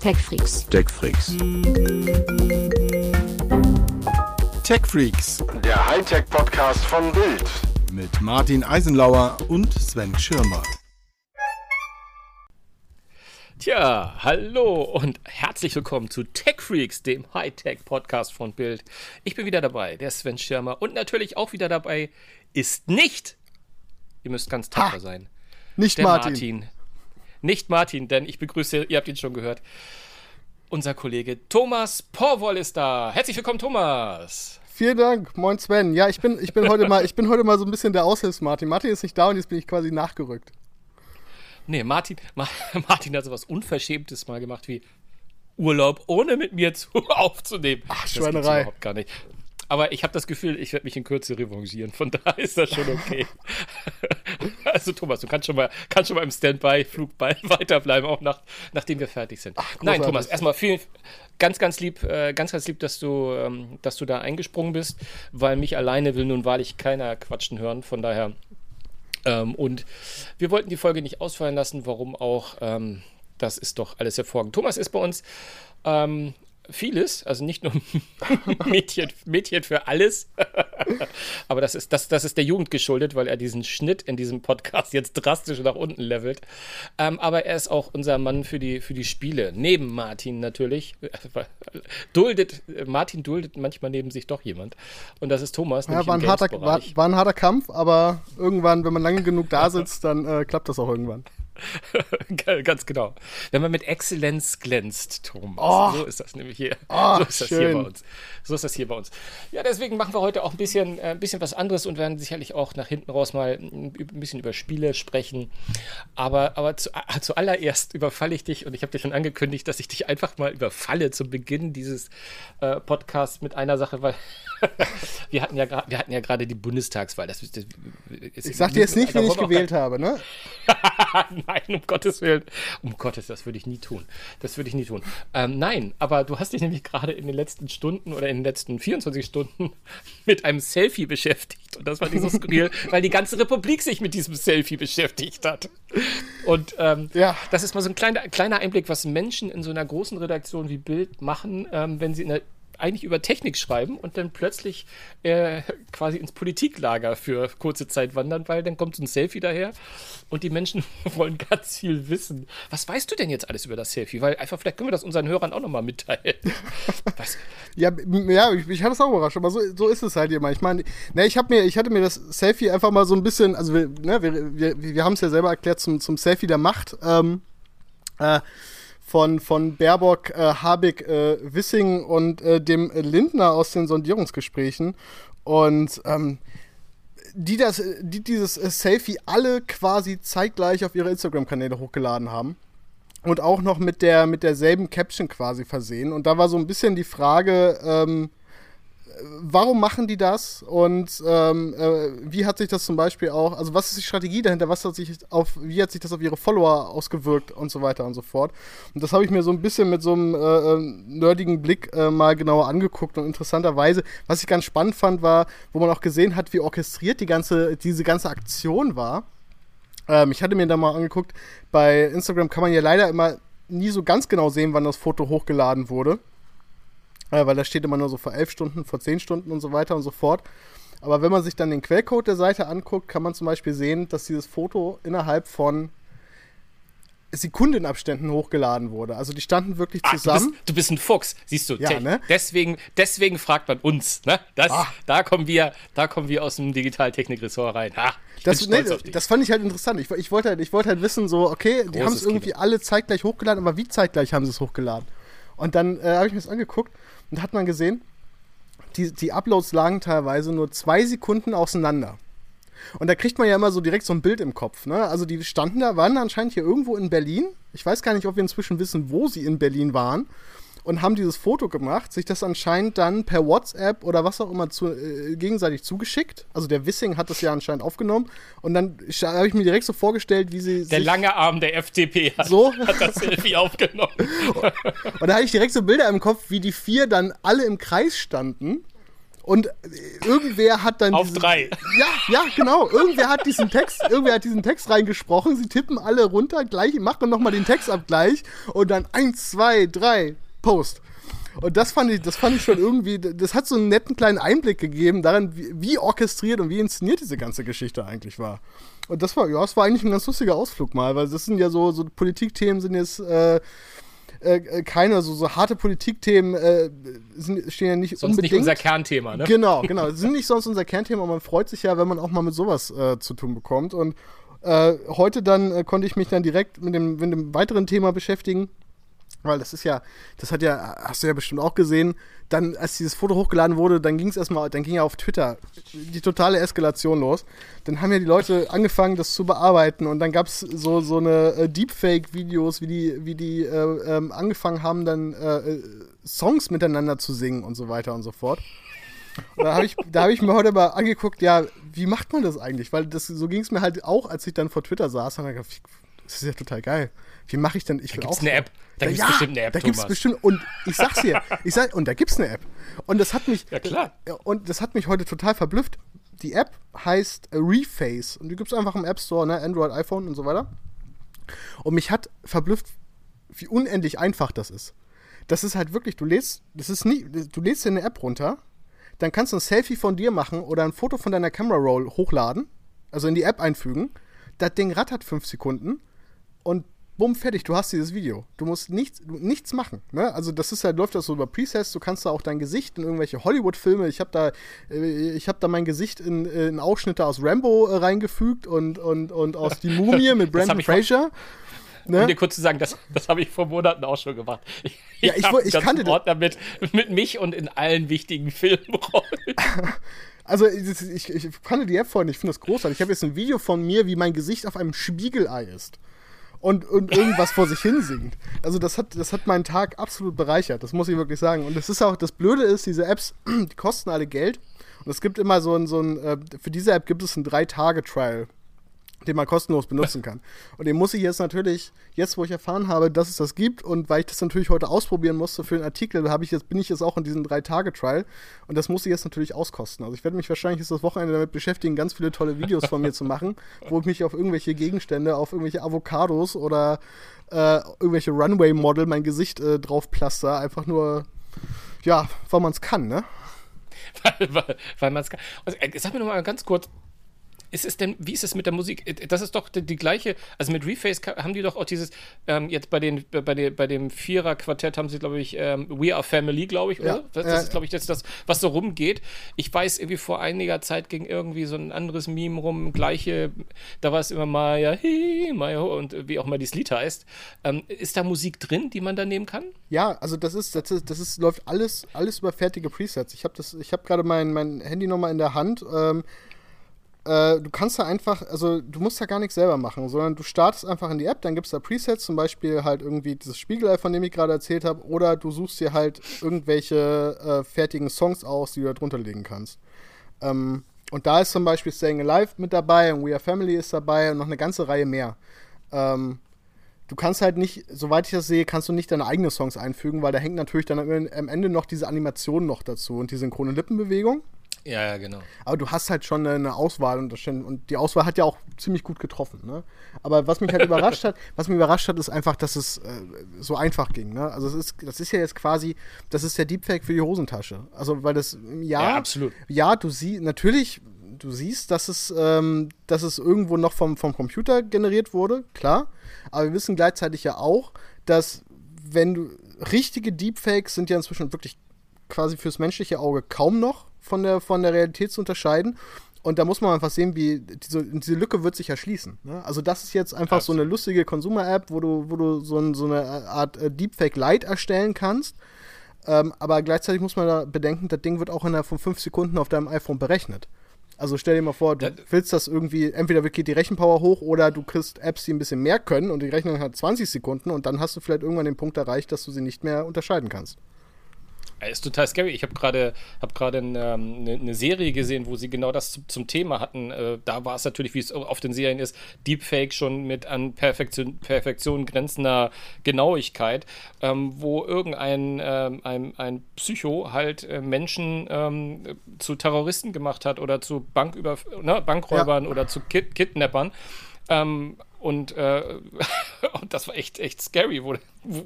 TechFreaks. TechFreaks. TechFreaks Der Hightech-Podcast von Bild. mit Martin Eisenlauer und Sven Schirmer. Tja, hallo und herzlich willkommen zu TechFreaks, dem Hightech-Podcast von Bild. Ich bin wieder dabei, der Sven Schirmer. Und natürlich auch wieder dabei ist nicht, ihr müsst ganz tapfer Ha! sein, Nicht der Martin. Martin. Nicht Martin, denn ich begrüße, ihr habt ihn schon gehört, unser Kollege Thomas Porwoll ist da. Herzlich willkommen, Thomas. Vielen Dank, moin Sven. Ja, ich bin, ich bin heute mal, ich bin heute mal so ein bisschen der Aushilfs-Martin. Martin ist nicht da und jetzt bin ich quasi nachgerückt. Nee, Martin, Ma Martin hat sowas Unverschämtes mal gemacht wie Urlaub ohne mit mir zu aufzunehmen. Ach, das Schweinerei. überhaupt gar nicht. Aber ich habe das Gefühl, ich werde mich in Kürze revanchieren. Von daher ist das schon okay. also Thomas, du kannst schon mal, kannst schon mal im Standby-Flug weiterbleiben, auch nach, nachdem wir fertig sind. Nein, großartig. Thomas, erstmal vielen, ganz, ganz lieb, äh, ganz, ganz lieb, dass du, ähm, dass du da eingesprungen bist, weil mich alleine will nun wahrlich keiner quatschen hören. Von daher ähm, und wir wollten die Folge nicht ausfallen lassen. Warum auch? Ähm, das ist doch alles hervorragend. Thomas ist bei uns ähm, vieles, also nicht nur Mädchen, Mädchen für alles. Aber das ist, das, das ist der Jugend geschuldet, weil er diesen Schnitt in diesem Podcast jetzt drastisch nach unten levelt. Ähm, aber er ist auch unser Mann für die, für die Spiele. Neben Martin natürlich. Duldet, Martin duldet manchmal neben sich doch jemand. Und das ist Thomas. Ja, war ein, harter, war, war ein harter Kampf, aber irgendwann, wenn man lange genug da sitzt, dann äh, klappt das auch irgendwann. Ganz genau. Wenn man mit Exzellenz glänzt, Thomas. Oh. So ist das nämlich hier. Oh, so ist das hier schön. bei uns. So ist das hier bei uns. Ja, deswegen machen wir heute auch ein bisschen, äh, ein bisschen was anderes und werden sicherlich auch nach hinten raus mal ein ein bisschen über Spiele sprechen. Aber, aber zu, äh, zuallererst überfalle ich dich und ich habe dir schon angekündigt, dass ich dich einfach mal überfalle zu Beginn dieses äh, Podcasts mit einer Sache, weil wir hatten ja wir hatten ja gerade die Bundestagswahl. Das, das, Ich sag dir jetzt nicht, wen ich gewählt habe, ne? nein, um Gottes Willen. Um Gottes, das würde ich nie tun. Das würde ich nie tun. Ähm, nein, aber du hast dich nämlich gerade in den letzten Stunden oder in den letzten 24 Stunden mit einem Selfie beschäftigt. Und das war dieses skurril, weil die ganze Republik sich mit diesem Selfie beschäftigt hat. Und ähm, Ja. das ist mal so ein kleiner, kleiner Einblick, was Menschen in so einer großen Redaktion wie Bild machen, ähm, wenn sie in der eigentlich über Technik schreiben und dann plötzlich äh, quasi ins Politiklager für kurze Zeit wandern, weil dann kommt so ein Selfie daher und die Menschen wollen ganz viel wissen. Was weißt du denn jetzt alles über das Selfie? Weil einfach, vielleicht können wir das unseren Hörern auch nochmal mitteilen. Was? Ja, ja ich, ich hatte es auch überrascht, aber so, so ist es halt immer. Ich meine, ne, ich, mir, ich hatte mir das Selfie einfach mal so ein bisschen, also wir, ne, wir, wir, wir haben es ja selber erklärt zum, zum Selfie der Macht. Ähm, äh, von, von Baerbock, äh, Habeck, äh, Wissing und äh, dem Lindner aus den Sondierungsgesprächen. Und ähm, die, das, die dieses äh, Selfie alle quasi zeitgleich auf ihre Instagram-Kanäle hochgeladen haben. Und auch noch mit, der, mit derselben Caption quasi versehen. Und da war so ein bisschen die Frage, ähm, warum machen die das und ähm, äh, wie hat sich das zum Beispiel auch, also was ist die Strategie dahinter, was hat sich auf, wie hat sich das auf ihre Follower ausgewirkt und so weiter und so fort. Und das habe ich mir so ein bisschen mit so einem äh, äh, nerdigen Blick äh, mal genauer angeguckt und interessanterweise, was ich ganz spannend fand, war, wo man auch gesehen hat, wie orchestriert die ganze, diese ganze Aktion war. Ähm, ich hatte mir da mal angeguckt, bei Instagram kann man ja leider immer nie so ganz genau sehen, wann das Foto hochgeladen wurde. Äh, weil da steht immer nur so vor elf Stunden, vor zehn Stunden und so weiter und so fort. Aber wenn man sich dann den Quellcode der Seite anguckt, kann man zum Beispiel sehen, dass dieses Foto innerhalb von Sekundenabständen hochgeladen wurde. Also die standen wirklich Ah, du, bist, zusammen. du bist ein Fuchs, siehst du. Ja, ne? deswegen, deswegen fragt man uns. Ne? Das, Ah. da, kommen wir, da kommen wir aus dem Digitaltechnik-Ressort rein. Ich Das, nee, das fand ich halt interessant. Ich, ich wollte halt, ich wollte halt wissen, so, okay, die Großes haben es irgendwie Kino. alle zeitgleich hochgeladen, aber wie zeitgleich haben sie es hochgeladen? Und dann äh, habe ich mir das angeguckt und hat man gesehen, die, die Uploads lagen teilweise nur zwei Sekunden auseinander. Und da kriegt man ja immer so direkt so ein Bild im Kopf. Ne? Also die standen da, waren anscheinend hier irgendwo in Berlin. Ich weiß gar nicht, ob wir inzwischen wissen, wo sie in Berlin waren. Und haben dieses Foto gemacht, sich das anscheinend dann per WhatsApp oder was auch immer zu, äh, gegenseitig zugeschickt. Also der Wissing hat das ja anscheinend aufgenommen. Und dann habe ich mir direkt so vorgestellt, wie sie Der lange Arm der FDP hat, So? hat das Selfie aufgenommen. Und da hatte ich direkt so Bilder im Kopf, wie die vier dann alle im Kreis standen Und irgendwer hat dann. Auf diesen- drei. Ja, ja, genau. Irgendwer hat diesen Text, irgendwer hat diesen Text reingesprochen. Sie tippen alle runter, gleich, machen nochmal den Textabgleich und dann eins, zwei, drei, Post. Und das fand ich, das fand ich schon irgendwie, das hat so einen netten kleinen Einblick gegeben daran, wie, wie orchestriert und wie inszeniert diese ganze Geschichte eigentlich war. Und das war, ja, es war eigentlich ein ganz lustiger Ausflug mal, weil das sind ja so, so Politikthemen sind jetzt, äh, äh, äh, keine so, so harte Politikthemen äh, sind, stehen ja nicht Sonst unbedingt. nicht unser Kernthema, ne? Genau, genau. Sind nicht sonst unser Kernthema, aber man freut sich ja, wenn man auch mal mit sowas äh, zu tun bekommt. Und äh, heute dann konnte ich mich dann direkt mit dem, mit dem weiteren Thema beschäftigen. Weil das ist ja, das hat ja, hast du ja bestimmt auch gesehen, dann, als dieses Foto hochgeladen wurde, dann ging es erstmal, dann ging ja auf Twitter die totale Eskalation los. Dann haben ja die Leute angefangen, das zu bearbeiten und dann gab es so, so eine äh, Deepfake-Videos, wie die, wie die äh, ähm, angefangen haben, dann äh, äh, Songs miteinander zu singen und so weiter und so fort. Und da habe ich, hab ich mir heute mal angeguckt, ja, wie macht man das eigentlich? Weil das, so ging es mir halt auch, als ich dann vor Twitter saß und dann gedacht, das ist ja total geil. Wie mache ich denn? Ich Da gibt's auch eine. App. Da gibt's ja, bestimmt eine App, Da gibt's Thomas. bestimmt. Und ich sag's dir, ich sag, und da gibt's eine App. Und das hat mich. Ja, klar. Und das hat mich heute total verblüfft. Die App heißt Reface. Und die gibt's einfach im App Store, ne? Android, iPhone und so weiter. Und mich hat verblüfft, wie unendlich einfach das ist. Das ist halt wirklich, du lädst, das ist nie, du lädst dir eine App runter, dann kannst du ein Selfie von dir machen oder ein Foto von deiner Camera Roll hochladen, also in die App einfügen. Das Ding rattert fünf Sekunden und bumm, fertig, du hast dieses Video. Du musst nichts, nichts machen. Ne? Also das ist halt, läuft das so über Presets, du kannst da auch dein Gesicht in irgendwelche Hollywood-Filme, ich habe da, äh, ich hab da mein Gesicht in, äh, in Ausschnitte aus Rambo äh, reingefügt und, und, und aus Die Mumie mit Brandon ich Fraser. Ne? Um dir kurz zu sagen, das, das habe ich vor Monaten auch schon gemacht. Ich, Ja, ich ich ganzen kannte das. Ordner mit, mit mich und in allen wichtigen Filmrollen. Also ich, ich, ich kannte die App vorhin, ich finde das großartig. Ich habe jetzt ein Video von mir, wie mein Gesicht auf einem Spiegelei ist. Und, und irgendwas vor sich hin singt. Also das hat, das hat meinen Tag absolut bereichert, das muss ich wirklich sagen. Und das ist auch, das Blöde ist, diese Apps, die kosten alle Geld. Und es gibt immer so ein, so ein äh, für diese App gibt es einen Drei-Tage-Trial, den man kostenlos benutzen kann. Und den muss ich jetzt natürlich, jetzt wo ich erfahren habe, dass es das gibt und weil ich das natürlich heute ausprobieren musste für einen Artikel, habe ich jetzt, bin ich jetzt auch in diesem Drei-Tage-Trial und das muss ich jetzt natürlich auskosten. Also ich werde mich wahrscheinlich jetzt das Wochenende damit beschäftigen, ganz viele tolle Videos von mir zu machen, wo ich mich auf irgendwelche Gegenstände, auf irgendwelche Avocados oder äh, irgendwelche Runway-Model mein Gesicht äh, drauf plaster, einfach nur, ja, weil man es kann, ne? weil, weil, weil man es kann. Also, äh, sag mir noch mal ganz kurz. Ist es denn, wie ist es mit der Musik? Äh, Das ist doch die, die gleiche, also mit Reface haben die doch auch dieses, ähm, jetzt bei, den, bei, den, bei dem Vierer-Quartett haben sie, glaube ich, ähm, We Are Family, glaube ich, oder? Ja, das, ja, das ist, glaube ich, das, das, was so rumgeht. Ich weiß, irgendwie vor einiger Zeit ging irgendwie so ein anderes Meme rum, gleiche, da war es immer Maya, hi, Maya, ho, und wie auch immer dieses Lied heißt. Ähm, ist da Musik drin, die man da nehmen kann? Ja, also das ist, das ist, das ist läuft alles, alles über fertige Presets. Ich habe das, ich habe gerade mein, mein Handy nochmal in der Hand. Ähm, äh, du kannst da einfach, also du musst da gar nichts selber machen, sondern du startest einfach in die App, dann gibt es da Presets, zum Beispiel halt irgendwie dieses Spiegelei, von dem ich gerade erzählt habe, oder du suchst dir halt irgendwelche äh, fertigen Songs aus, die du da drunter legen kannst. Ähm, und da ist zum Beispiel Staying Alive mit dabei und We Are Family ist dabei und noch eine ganze Reihe mehr. Ähm, du kannst halt nicht, soweit ich das sehe, kannst du nicht deine eigenen Songs einfügen, weil da hängt natürlich dann am am Ende noch diese Animation noch dazu und die synchrone Lippenbewegung. Ja, ja, genau. Aber du hast halt schon eine Auswahl und, die Auswahl hat ja auch ziemlich gut getroffen. Ne? Aber was mich halt überrascht hat, was mich überrascht hat, ist einfach, dass es äh, so einfach ging. Ne? Also es ist, das ist ja jetzt quasi, das ist der Deepfake für die Hosentasche. Also weil das ja, Ja, absolut. Ja, du siehst natürlich, du siehst, dass es, ähm, dass es irgendwo noch vom, vom Computer generiert wurde, klar. Aber wir wissen gleichzeitig ja auch, dass wenn du richtige Deepfakes sind ja inzwischen wirklich quasi fürs menschliche Auge kaum noch von der, von der Realität zu unterscheiden. Und da muss man einfach sehen, wie diese, diese Lücke wird sich erschließen. Ne? Also das ist jetzt einfach so eine lustige Consumer-App, wo du, wo du so, ein, so eine Art äh, Deepfake Lite erstellen kannst. Ähm, aber gleichzeitig muss man da bedenken, das Ding wird auch innerhalb von fünf Sekunden auf deinem iPhone berechnet. Also stell dir mal vor, du willst das irgendwie, entweder geht die Rechenpower hoch oder du kriegst Apps, die ein bisschen mehr können und die Rechnung hat 20 Sekunden und dann hast du vielleicht irgendwann den Punkt erreicht, dass du sie nicht mehr unterscheiden kannst. Ist total scary. Ich habe gerade hab gerade eine, eine, eine Serie gesehen, wo sie genau das zum, zum Thema hatten. Äh, da war es natürlich, wie es auf den Serien ist, Deepfake schon mit an Perfektion, Perfektion grenzender Genauigkeit, ähm, wo irgendein ähm, ein, ein Psycho halt äh, Menschen ähm, zu Terroristen gemacht hat oder zu Banküber ne, Bankräubern ja. oder zu Kid Kidnappern. Ähm, und, äh, und das war echt, echt scary, wo, wo,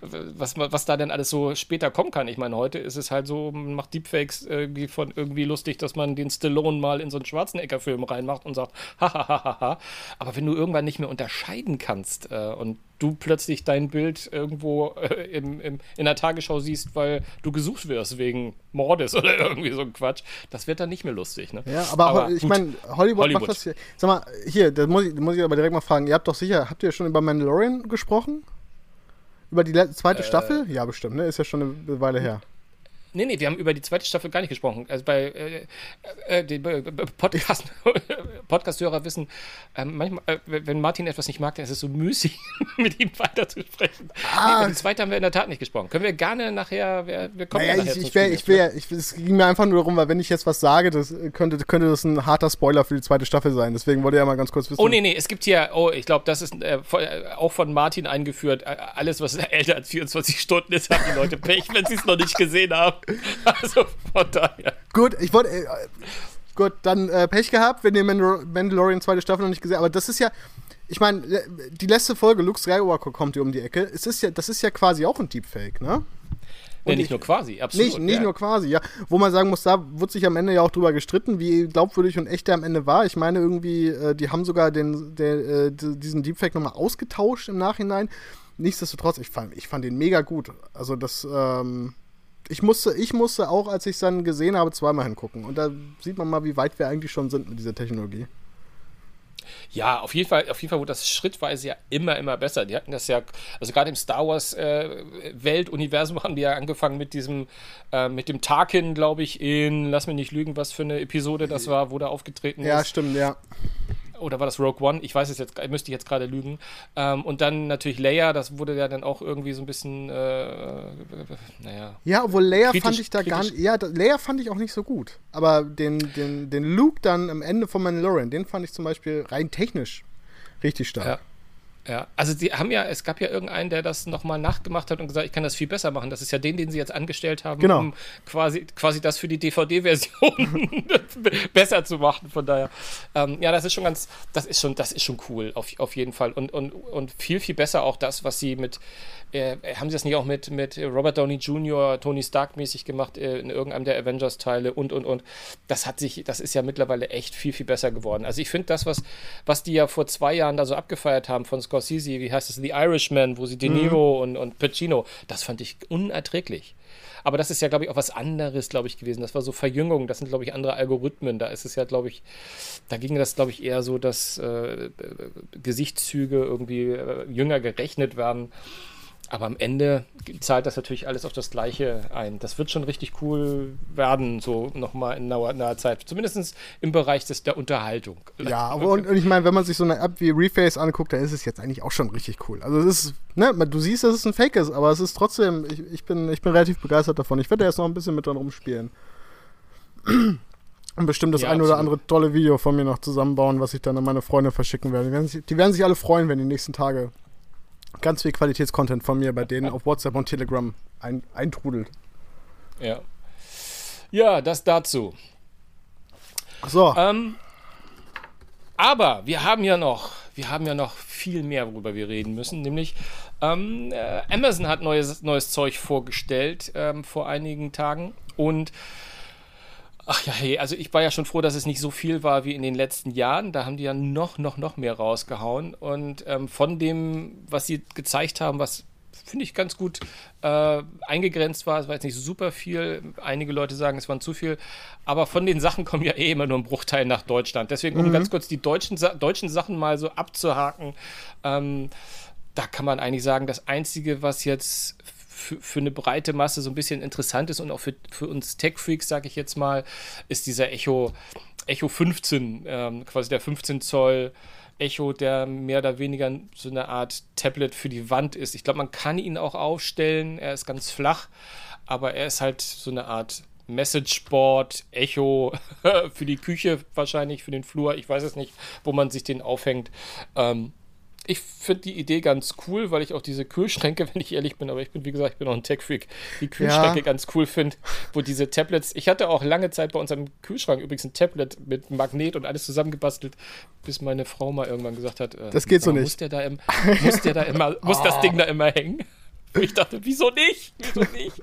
was, was da denn alles so später kommen kann. Ich meine, heute ist es halt so, man macht Deepfakes irgendwie von irgendwie lustig, dass man den Stallone mal in so einen Schwarzenegger-Film reinmacht und sagt, hahaha. Aber wenn du irgendwann nicht mehr unterscheiden kannst äh, und du plötzlich dein Bild irgendwo äh, im, im, in der Tagesschau siehst, weil du gesucht wirst wegen Mordes oder irgendwie so ein Quatsch, das wird dann nicht mehr lustig. Ne? Ja, aber, aber ich meine, Hollywood, Hollywood, macht das hier. Sag mal, hier, das muss ich, muss ich aber direkt mal fragen. Ihr habt doch sicher, habt ihr schon über Mandalorian gesprochen? Über die zweite äh, Staffel? Ja, bestimmt, ne? Ist ja schon eine Weile her. Nee, nee, wir haben über die zweite Staffel gar nicht gesprochen. Also bei äh, äh, die Podcast, Podcast-Hörer wissen, äh, manchmal, äh, wenn Martin etwas nicht mag, dann ist es so müßig, mit ihm weiterzusprechen. Ah. Nee, über die zweite haben wir in der Tat nicht gesprochen. Können wir gerne nachher, wir, wir kommen naja, nachher ich, ich, wär, ich, wär, ich, Es ging mir einfach nur darum, weil wenn ich jetzt was sage, das könnte, könnte das ein harter Spoiler für die zweite Staffel sein. Deswegen wollte ich ja mal ganz kurz wissen. Oh, nee, nee, es gibt hier, oh, ich glaube, das ist äh, auch von Martin eingeführt, äh, alles, was älter als 24 Stunden ist, haben die Leute Pech, wenn sie es noch nicht gesehen haben. Also von daher. Gut, ich wollte. Äh, gut, dann äh, Pech gehabt, wenn ihr Mandal Mandalorian zweite Staffel noch nicht gesehen habt. Aber das ist ja. Ich meine, die letzte Folge, Luke Skywalker kommt hier um die Ecke. Es ist ja, das ist ja quasi auch ein Deepfake, ne? Und nicht ich, nur quasi, absolut. Nicht, nicht ja. nur quasi, ja. Wo man sagen muss, da wurde sich am Ende ja auch drüber gestritten, wie glaubwürdig und echt der am Ende war. Ich meine irgendwie, äh, die haben sogar den, der, äh, diesen Deepfake nochmal ausgetauscht im Nachhinein. Nichtsdestotrotz, ich fand, ich fand den mega gut. Also das, ähm, ich musste, ich musste auch, als ich es dann gesehen habe, zweimal hingucken. Und da sieht man mal, wie weit wir eigentlich schon sind mit dieser Technologie. Ja, auf jeden Fall, auf jeden Fall wurde das schrittweise ja immer, immer besser. Die hatten das ja, also gerade im Star Wars äh, Weltuniversum haben die ja angefangen mit diesem, äh, mit dem Tarkin, glaube ich, in, lass mich nicht lügen, was für eine Episode das war, wo der aufgetreten ja, ist. Ja, stimmt, ja oder war das Rogue One? Ich weiß es jetzt, müsste ich jetzt gerade lügen. Ähm, und dann natürlich Leia, das wurde ja dann auch irgendwie so ein bisschen, äh, naja. Ja, obwohl Leia kritisch, fand ich da kritisch. gar nicht, ja, Leia fand ich auch nicht so gut. Aber den, den, den Luke dann am Ende von Mandalorian, den fand ich zum Beispiel rein technisch richtig stark. Ja. Ja, also sie haben ja, es gab ja irgendeinen, der das nochmal nachgemacht hat und gesagt, ich kann das viel besser machen. Das ist ja den, den sie jetzt angestellt haben, genau. um quasi, quasi das für die DVD-Version besser zu machen. Von daher, ähm, ja, das ist schon ganz, das ist schon, das ist schon cool, auf, auf jeden Fall. Und, und, und viel, viel besser auch das, was sie mit, äh, haben sie das nicht auch mit, mit Robert Downey Jr., Tony Stark mäßig gemacht, äh, in irgendeinem der Avengers-Teile und, und, und. Das hat sich, das ist ja mittlerweile echt viel, viel besser geworden. Also ich finde das, was, was die ja vor zwei Jahren da so abgefeiert haben von Scorsese, wie heißt es, The Irishman, wo sie De Niro mhm. und, und Pacino, das fand ich unerträglich. Aber das ist ja, glaube ich, auch was anderes, glaube ich, gewesen. Das war so Verjüngung, das sind, glaube ich, andere Algorithmen. Da ist es ja, glaube ich, da ging das, glaube ich, eher so, dass äh, Gesichtszüge irgendwie äh, jünger gerechnet werden. Aber am Ende zahlt das natürlich alles auf das Gleiche ein. Das wird schon richtig cool werden, so nochmal in naher, naher Zeit. Zumindest im Bereich des, der Unterhaltung. Ja, aber und, und, ich meine, wenn man sich so eine App wie Reface anguckt, dann ist es jetzt eigentlich auch schon richtig cool. Also es ist, ne, du siehst, dass es ein Fake ist, aber es ist trotzdem, ich, ich, bin, ich bin relativ begeistert davon. Ich werde jetzt noch ein bisschen mit dran rumspielen. Und bestimmt das ja, ein oder andere tolle Video von mir noch zusammenbauen, was ich dann an meine Freunde verschicken werde. Die werden, sich, die werden sich alle freuen, wenn die nächsten Tage ganz viel Qualitätscontent von mir bei denen auf WhatsApp und Telegram ein, eintrudelt. Ja. Ja, das dazu. So. Ähm, aber wir haben ja noch, wir haben ja noch viel mehr, worüber wir reden müssen. Nämlich ähm, äh, Amazon hat neues, neues Zeug vorgestellt ähm, vor einigen Tagen und Ach ja, hey, also ich war ja schon froh, dass es nicht so viel war wie in den letzten Jahren. Da haben die ja noch, noch, noch mehr rausgehauen. Und ähm, von dem, was sie gezeigt haben, was finde ich ganz gut äh, eingegrenzt war, es war jetzt nicht super viel. Einige Leute sagen, es waren zu viel. Aber von den Sachen kommen ja eh immer nur ein Bruchteil nach Deutschland. Deswegen, um mhm. ganz kurz die deutschen, deutschen Sachen mal so abzuhaken, ähm, da kann man eigentlich sagen, das Einzige, was jetzt für, für eine breite Masse so ein bisschen interessant ist und auch für, für uns Tech-Freaks, sage ich jetzt mal, ist dieser Echo, Echo 15, ähm, quasi der 15 Zoll Echo, der mehr oder weniger so eine Art Tablet für die Wand ist. Ich glaube, man kann ihn auch aufstellen, er ist ganz flach aber er ist halt so eine Art Messageboard, Echo für die Küche wahrscheinlich, für den Flur. Ich weiß es nicht, wo man sich den aufhängt. Ähm, ich finde die Idee ganz cool, weil ich auch diese Kühlschränke, wenn ich ehrlich bin, aber ich bin, wie gesagt, ich bin auch ein Tech-Freak, die Kühlschränke ja. ganz cool finde, wo diese Tablets, ich hatte auch lange Zeit bei unserem Kühlschrank übrigens ein Tablet mit Magnet und alles zusammengebastelt, bis meine Frau mal irgendwann gesagt hat, äh, das geht so nicht. Muss der da, im, muss der da immer, muss oh. das Ding da immer hängen? Ich dachte, wieso nicht? Wieso nicht?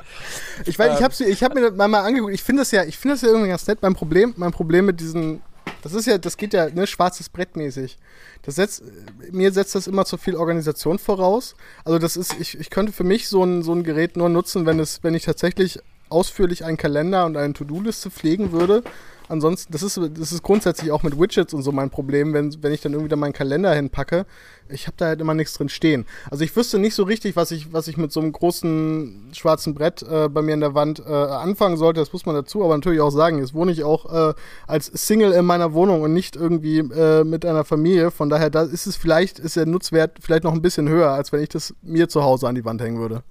ich weiß, ähm, ich habe ich hab mir das mal, mal angeguckt. Ich finde das ja, ich finde das ja irgendwie ganz nett. Mein Problem, mein Problem mit diesen das ist ja, das geht ja, ne, schwarzes Brett mäßig. Das setzt, mir setzt das immer zu viel Organisation voraus. Also das ist, ich, ich könnte für mich so ein, so ein Gerät nur nutzen, wenn es, wenn ich tatsächlich ausführlich einen Kalender und eine To-Do-Liste pflegen würde ansonsten, das ist, das ist grundsätzlich auch mit Widgets und so mein Problem, wenn, wenn ich dann irgendwie da meinen Kalender hinpacke. Ich habe da halt immer nichts drin stehen. Also ich wüsste nicht so richtig, was ich, was ich mit so einem großen schwarzen Brett äh, bei mir in der Wand äh, anfangen sollte. Das muss man dazu aber natürlich auch sagen. Jetzt wohne ich auch äh, als Single in meiner Wohnung und nicht irgendwie äh, mit einer Familie. Von daher, da ist es vielleicht, ist der Nutzwert vielleicht noch ein bisschen höher, als wenn ich das mir zu Hause an die Wand hängen würde.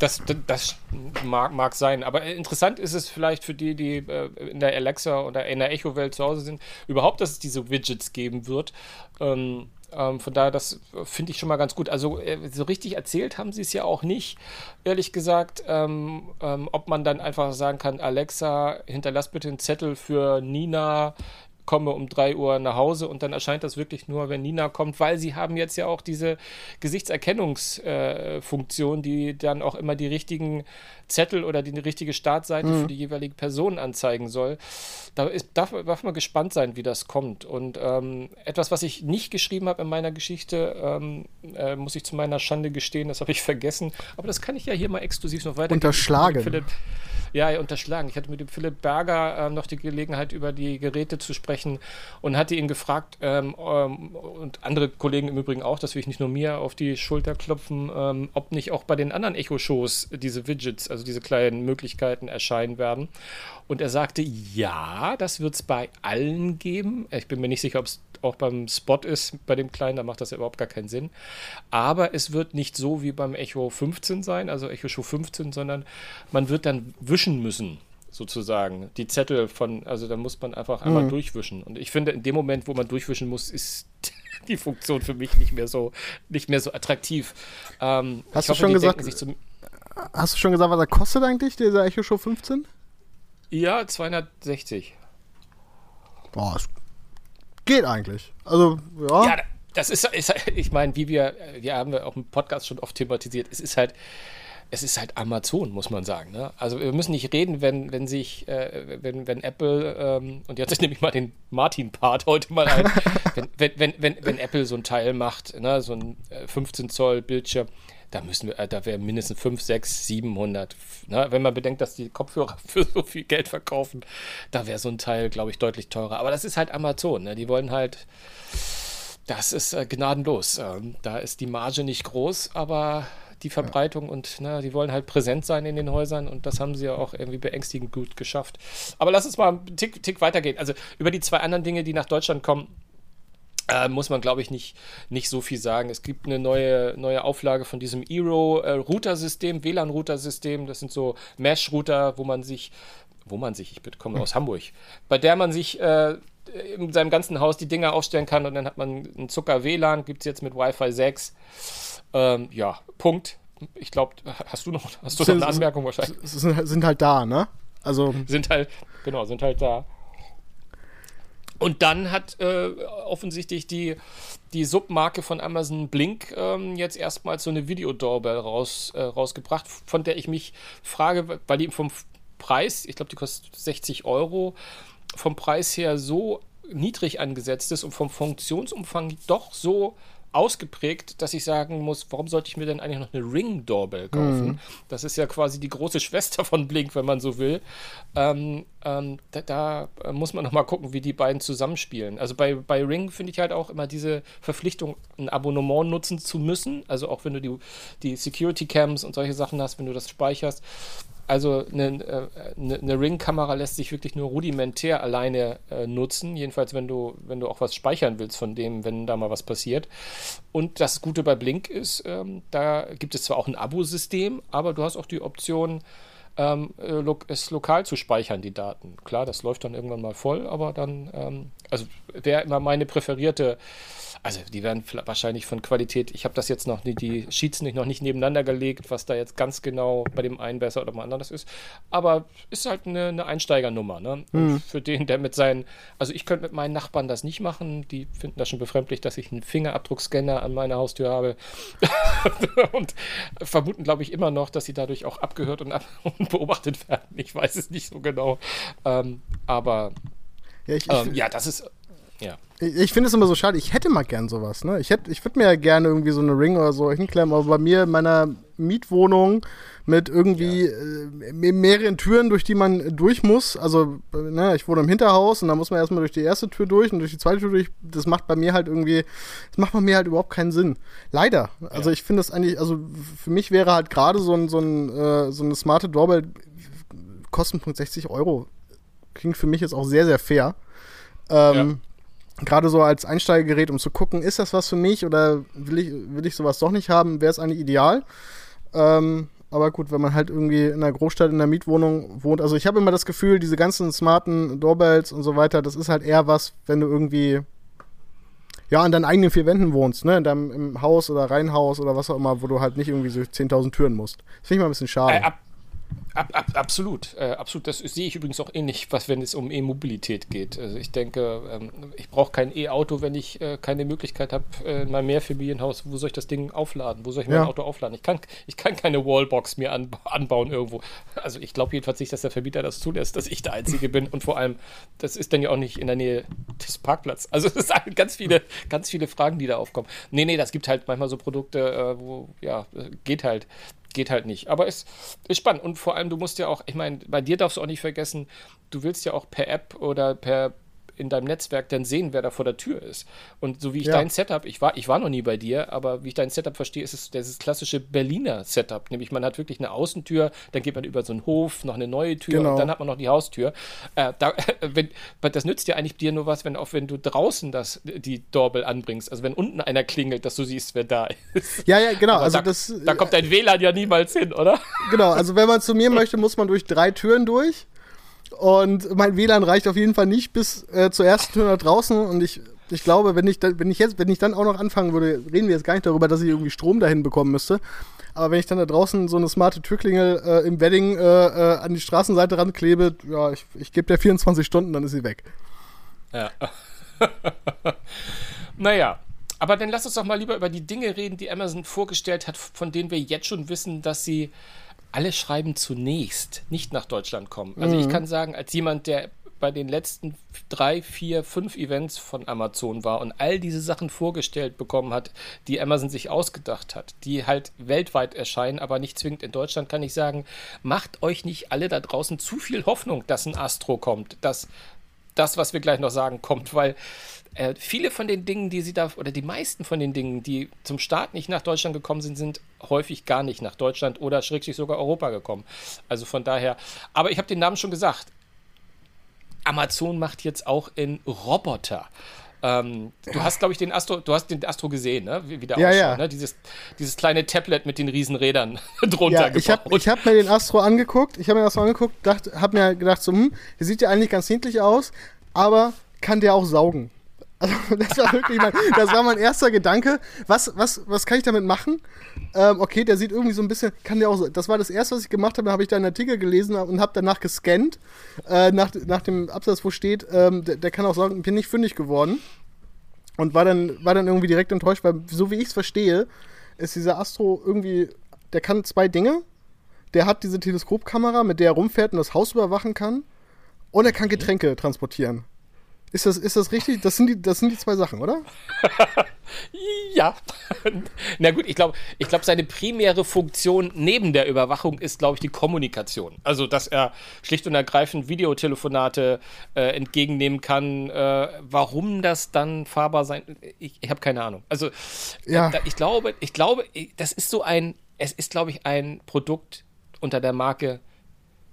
Das, das mag, mag sein. Aber interessant ist es vielleicht für die, die äh, in der Alexa oder in der Echo-Welt zu Hause sind, überhaupt, dass es diese Widgets geben wird. Ähm, ähm, von daher, das finde ich schon mal ganz gut. Also, äh, so richtig erzählt haben sie es ja auch nicht, ehrlich gesagt. Ähm, ähm, ob man dann einfach sagen kann: Alexa, hinterlass bitte einen Zettel für Nina komme um 3 Uhr nach Hause und dann erscheint das wirklich nur, wenn Nina kommt, weil sie haben jetzt ja auch diese Gesichtserkennungsfunktion, äh, die dann auch immer die richtigen Zettel oder die richtige Startseite mhm. für die jeweilige Person anzeigen soll. Da ist, darf, darf man gespannt sein, wie das kommt. Und ähm, etwas, was ich nicht geschrieben habe in meiner Geschichte, ähm, äh, muss ich zu meiner Schande gestehen, das habe ich vergessen. Aber das kann ich ja hier mal exklusiv noch weiter. Unterschlagen. Philipp, ja, unterschlagen. Ich hatte mit dem Philipp Berger äh, noch die Gelegenheit, über die Geräte zu sprechen und hatte ihn gefragt, ähm, ähm, und andere Kollegen im Übrigen auch, das will ich nicht nur mir auf die Schulter klopfen, ähm, ob nicht auch bei den anderen Echo-Shows diese Widgets, also diese kleinen Möglichkeiten erscheinen werden. Und er sagte, ja, das wird es bei allen geben. Ich bin mir nicht sicher, ob es auch beim Spot ist, bei dem kleinen, da macht das ja überhaupt gar keinen Sinn. Aber es wird nicht so wie beim Echo 15 sein, also Echo Show 15, sondern man wird dann wischen müssen sozusagen. Die Zettel von, also da muss man einfach einmal mhm. durchwischen. Und ich finde, in dem Moment, wo man durchwischen muss, ist die Funktion für mich nicht mehr so, nicht mehr so attraktiv. Ähm, hast du hoffe, schon gesagt, hast du schon gesagt, was er kostet eigentlich, dieser Echo Show 15? Ja, 260. Boah, es geht eigentlich. Also, ja. Ja, das ist, ist ich meine, wie wir, wir haben ja auch im Podcast schon oft thematisiert, es ist halt, es ist halt Amazon, muss man sagen. Ne? Also wir müssen nicht reden, wenn, wenn sich, äh, wenn, wenn Apple, ähm, und jetzt nehme ich mal den Martin-Part heute mal ein, wenn, wenn, wenn, wenn, Apple so ein Teil macht, ne, so ein 15 äh, Zoll Bildschirm, da müssen wir, äh, da wäre mindestens 5, 6, 700. Ne? Wenn man bedenkt, dass die Kopfhörer für so viel Geld verkaufen, da wäre so ein Teil, glaube ich, deutlich teurer. Aber das ist halt Amazon. Ne? Die wollen halt, das ist äh, gnadenlos. Ähm, da ist die Marge nicht groß, aber die Verbreitung ja. und na, die wollen halt präsent sein in den Häusern und das haben sie ja auch irgendwie beängstigend gut geschafft. Aber lass uns mal einen Tick, Tick weitergehen. Also über die zwei anderen Dinge, die nach Deutschland kommen, äh, muss man, glaube ich, nicht, nicht so viel sagen. Es gibt eine neue, neue Auflage von diesem Eero-Router-System, äh, WLAN-Router-System. Das sind so Mesh-Router, wo man sich, wo man sich, ich komme hm. aus Hamburg, bei der man sich äh, in seinem ganzen Haus die Dinger aufstellen kann und dann hat man einen Zucker-WLAN, gibt es jetzt mit Wi-Fi 6. Ähm, ja, Punkt. Ich glaube, hast du noch, hast du noch eine Anmerkung wahrscheinlich? Sind, sind halt da, ne? Also. Sind halt, genau, sind halt da. Und dann hat äh, offensichtlich die, die Submarke von Amazon Blink ähm, jetzt erstmals so eine Videodoorbell raus, äh, rausgebracht, von der ich mich frage, weil die vom Preis, ich glaube, die kostet 60 Euro, vom Preis her so niedrig angesetzt ist und vom Funktionsumfang doch so ausgeprägt, dass ich sagen muss, warum sollte ich mir denn eigentlich noch eine Ring Doorbell kaufen? Mhm. Das ist ja quasi die große Schwester von Blink, wenn man so will. Ähm, ähm, da, da, muss man noch mal gucken, wie die beiden zusammenspielen. Also bei, bei Ring finde ich halt auch immer diese Verpflichtung, ein Abonnement nutzen zu müssen. Also auch wenn du die, die Security Cams und solche Sachen hast, wenn du das speicherst. Also eine, äh, eine, eine Ring-Kamera lässt sich wirklich nur rudimentär alleine äh, nutzen. Jedenfalls, wenn du, wenn du auch was speichern willst von dem, wenn da mal was passiert. Und das Gute bei Blink ist, ähm, da gibt es zwar auch ein Abo-System, aber du hast auch die Option, ähm, äh, lo es lokal zu speichern, die Daten. Klar, das läuft dann irgendwann mal voll, aber dann, ähm, also wäre immer meine präferierte also die werden wahrscheinlich von Qualität, ich habe das jetzt noch, die, die Sheets nicht, noch nicht nebeneinander gelegt, was da jetzt ganz genau bei dem einen besser oder beim anderen ist. Aber ist halt eine, eine Einsteigernummer. Ne? Mhm. Für den, der mit seinen, also ich könnte mit meinen Nachbarn das nicht machen, die finden das schon befremdlich, dass ich einen Fingerabdruckscanner an meiner Haustür habe. und vermuten, glaube ich, immer noch, dass sie dadurch auch abgehört und, ab und beobachtet werden. Ich weiß es nicht so genau. Ähm, aber ja, ich, ich, ähm, ja, das ist ja. Ich, ich finde es immer so schade. Ich hätte mal gern sowas. Ne? Ich, ich würde mir ja gerne irgendwie so eine Ring oder so hinklemmen, aber bei mir in meiner Mietwohnung mit irgendwie ja. äh, mehreren Türen, durch die man durch muss. Also, ne, ich wohne im Hinterhaus und da muss man erstmal durch die erste Tür durch und durch die zweite Tür durch. Das macht bei mir halt irgendwie, das macht bei mir halt überhaupt keinen Sinn. Leider. Also, ja. ich finde das eigentlich, also für mich wäre halt gerade so ein, so ein, äh, so eine smarte Doorbell Kostenpunkt 60 Euro. Klingt für mich jetzt auch sehr, sehr fair. Ähm, ja gerade so als Einsteigergerät, um zu gucken, ist das was für mich oder will ich, will ich sowas doch nicht haben, wäre es eigentlich ideal. Ähm, aber gut, wenn man halt irgendwie in einer Großstadt in einer Mietwohnung wohnt, also ich habe immer das Gefühl, diese ganzen smarten Doorbells und so weiter, das ist halt eher was, wenn du irgendwie ja, an deinen eigenen vier Wänden wohnst, ne? In deinem im Haus oder Reihenhaus oder was auch immer, wo du halt nicht irgendwie so 10.000 Türen musst. Das finde ich mal ein bisschen schade. Äh, ab Ab, ab, absolut, äh, absolut. Das sehe ich übrigens auch ähnlich, was wenn es um E-Mobilität geht. Also ich denke, ähm, ich brauche kein E-Auto, wenn ich äh, keine Möglichkeit habe, äh, in meinem Mehrfamilienhaus, wo soll ich das Ding aufladen? Wo soll ich mein ja. Auto aufladen? Ich kann, ich kann keine Wallbox mir an, anbauen irgendwo. Also ich glaube jedenfalls nicht, dass der Vermieter das zulässt, dass ich der Einzige bin. Und vor allem, das ist dann ja auch nicht in der Nähe des Parkplatzes. Also es sind ganz viele, ganz viele Fragen, die da aufkommen. Nee, nee, das gibt halt manchmal so Produkte, äh, wo, ja, äh, geht halt geht halt nicht. Aber es ist spannend. Und vor allem, du musst ja auch, ich meine, bei dir darfst du auch nicht vergessen, du willst ja auch per App oder per in deinem Netzwerk dann sehen, wer da vor der Tür ist. Und so wie ich ja. dein Setup, ich war, ich war noch nie bei dir, aber wie ich dein Setup verstehe, ist es das klassische Berliner Setup. Nämlich man hat wirklich eine Außentür, dann geht man über so einen Hof, noch eine neue Tür genau. und dann hat man noch die Haustür. Äh, da, wenn, das nützt ja eigentlich dir nur was, wenn auch wenn du draußen das, die Doorbell anbringst. Also wenn unten einer klingelt, dass du siehst, wer da ist. Ja, ja, genau. also da, das, da kommt dein WLAN ja niemals hin, oder? Genau, also wenn man zu mir möchte, muss man durch drei Türen durch. Und mein WLAN reicht auf jeden Fall nicht bis äh, zur ersten Tür nach draußen. Und ich, ich glaube, wenn ich, wenn ich jetzt, wenn ich dann auch noch anfangen würde, reden wir jetzt gar nicht darüber, dass ich irgendwie Strom dahin bekommen müsste. Aber wenn ich dann da draußen so eine smarte Türklingel äh, im Wedding äh, äh an die Straßenseite ranklebe, ja, ich, ich gebe der 24 Stunden, dann ist sie weg. Ja. naja, aber dann lass uns doch mal lieber über die Dinge reden, die Amazon vorgestellt hat, von denen wir jetzt schon wissen, dass sie alle schreiben zunächst nicht nach Deutschland kommen. Also mhm. ich kann sagen, als jemand, der bei den letzten drei, vier, fünf Events von Amazon war und all diese Sachen vorgestellt bekommen hat, die Amazon sich ausgedacht hat, die halt weltweit erscheinen, aber nicht zwingend in Deutschland, kann ich sagen, macht euch nicht alle da draußen zu viel Hoffnung, dass ein Astro kommt, dass das, was wir gleich noch sagen, kommt, weil äh, viele von den Dingen, die sie da, oder die meisten von den Dingen, die zum Start nicht nach Deutschland gekommen sind, sind häufig gar nicht nach Deutschland oder schrägstrich sogar Europa gekommen. Also von daher, aber ich habe den Namen schon gesagt. Amazon macht jetzt auch in Roboter. Ähm, du hast, glaube ich, den Astro, du hast den Astro gesehen, ne? Wie, wie der ja, ausschaut, ja. ne? Dieses, dieses kleine Tablet mit den Riesenrädern drunter ja, Ich habe hab mir den Astro angeguckt, ich habe mir den Astro angeguckt, habe mir gedacht, so, hm, der sieht ja eigentlich ganz niedlich aus, aber kann der auch saugen? Also, das war wirklich mein, das war mein erster Gedanke. Was, was, was kann ich damit machen? Ähm, okay, der sieht irgendwie so ein bisschen, kann der auch so. Das war das erste, was ich gemacht habe. Da habe ich da einen Artikel gelesen und habe danach gescannt, äh, nach, nach dem Absatz, wo steht, ähm, der, der, kann auch sagen, bin nicht fündig geworden. Und war dann, war dann irgendwie direkt enttäuscht, weil, so wie ich es verstehe, ist dieser Astro irgendwie, der kann zwei Dinge. Der hat diese Teleskopkamera, mit der er rumfährt und das Haus überwachen kann. Und er kann Getränke transportieren. Ist das, ist das richtig? Das sind, die, das sind die zwei Sachen, oder? ja. Na gut, ich glaube, ich glaub, seine primäre Funktion neben der Überwachung ist, glaube ich, die Kommunikation. Also, dass er schlicht und ergreifend Videotelefonate äh, entgegennehmen kann. Äh, warum das dann fahrbar sein Ich, ich habe keine Ahnung. Also, ja. Äh, ich glaube, ich glaube, das ist so ein, es ist, glaube ich, ein Produkt unter der Marke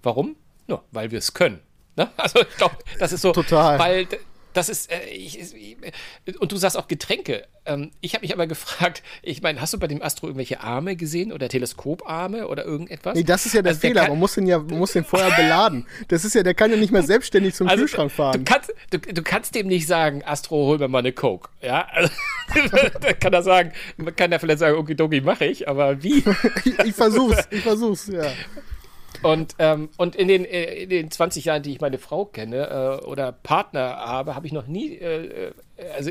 Warum? Nur, weil wir es können. Ne? Also ich glaube, das ist so. Total. Weil das ist, äh, ich, ich, und du sagst auch Getränke. Ähm, ich habe mich aber gefragt, ich meine, hast du bei dem Astro irgendwelche Arme gesehen oder Teleskoparme oder irgendetwas? Nee, das ist ja der Also der Fehler. kann- man muss den ja man muss den vorher beladen. Das ist ja, der kann ja nicht mehr selbstständig zum Also, Kühlschrank Du fahren. kannst, du, du kannst dem nicht sagen, Astro, hol mir mal eine Coke. Ja, also, da kann er sagen, man kann ja vielleicht sagen, okidoki, mache ich, aber wie? ich, ich versuch's, ich versuch's, ja. Und, ähm, und in, den, äh, in den 20 Jahren, die ich meine Frau kenne äh, oder Partner habe, habe ich noch nie, äh, äh, also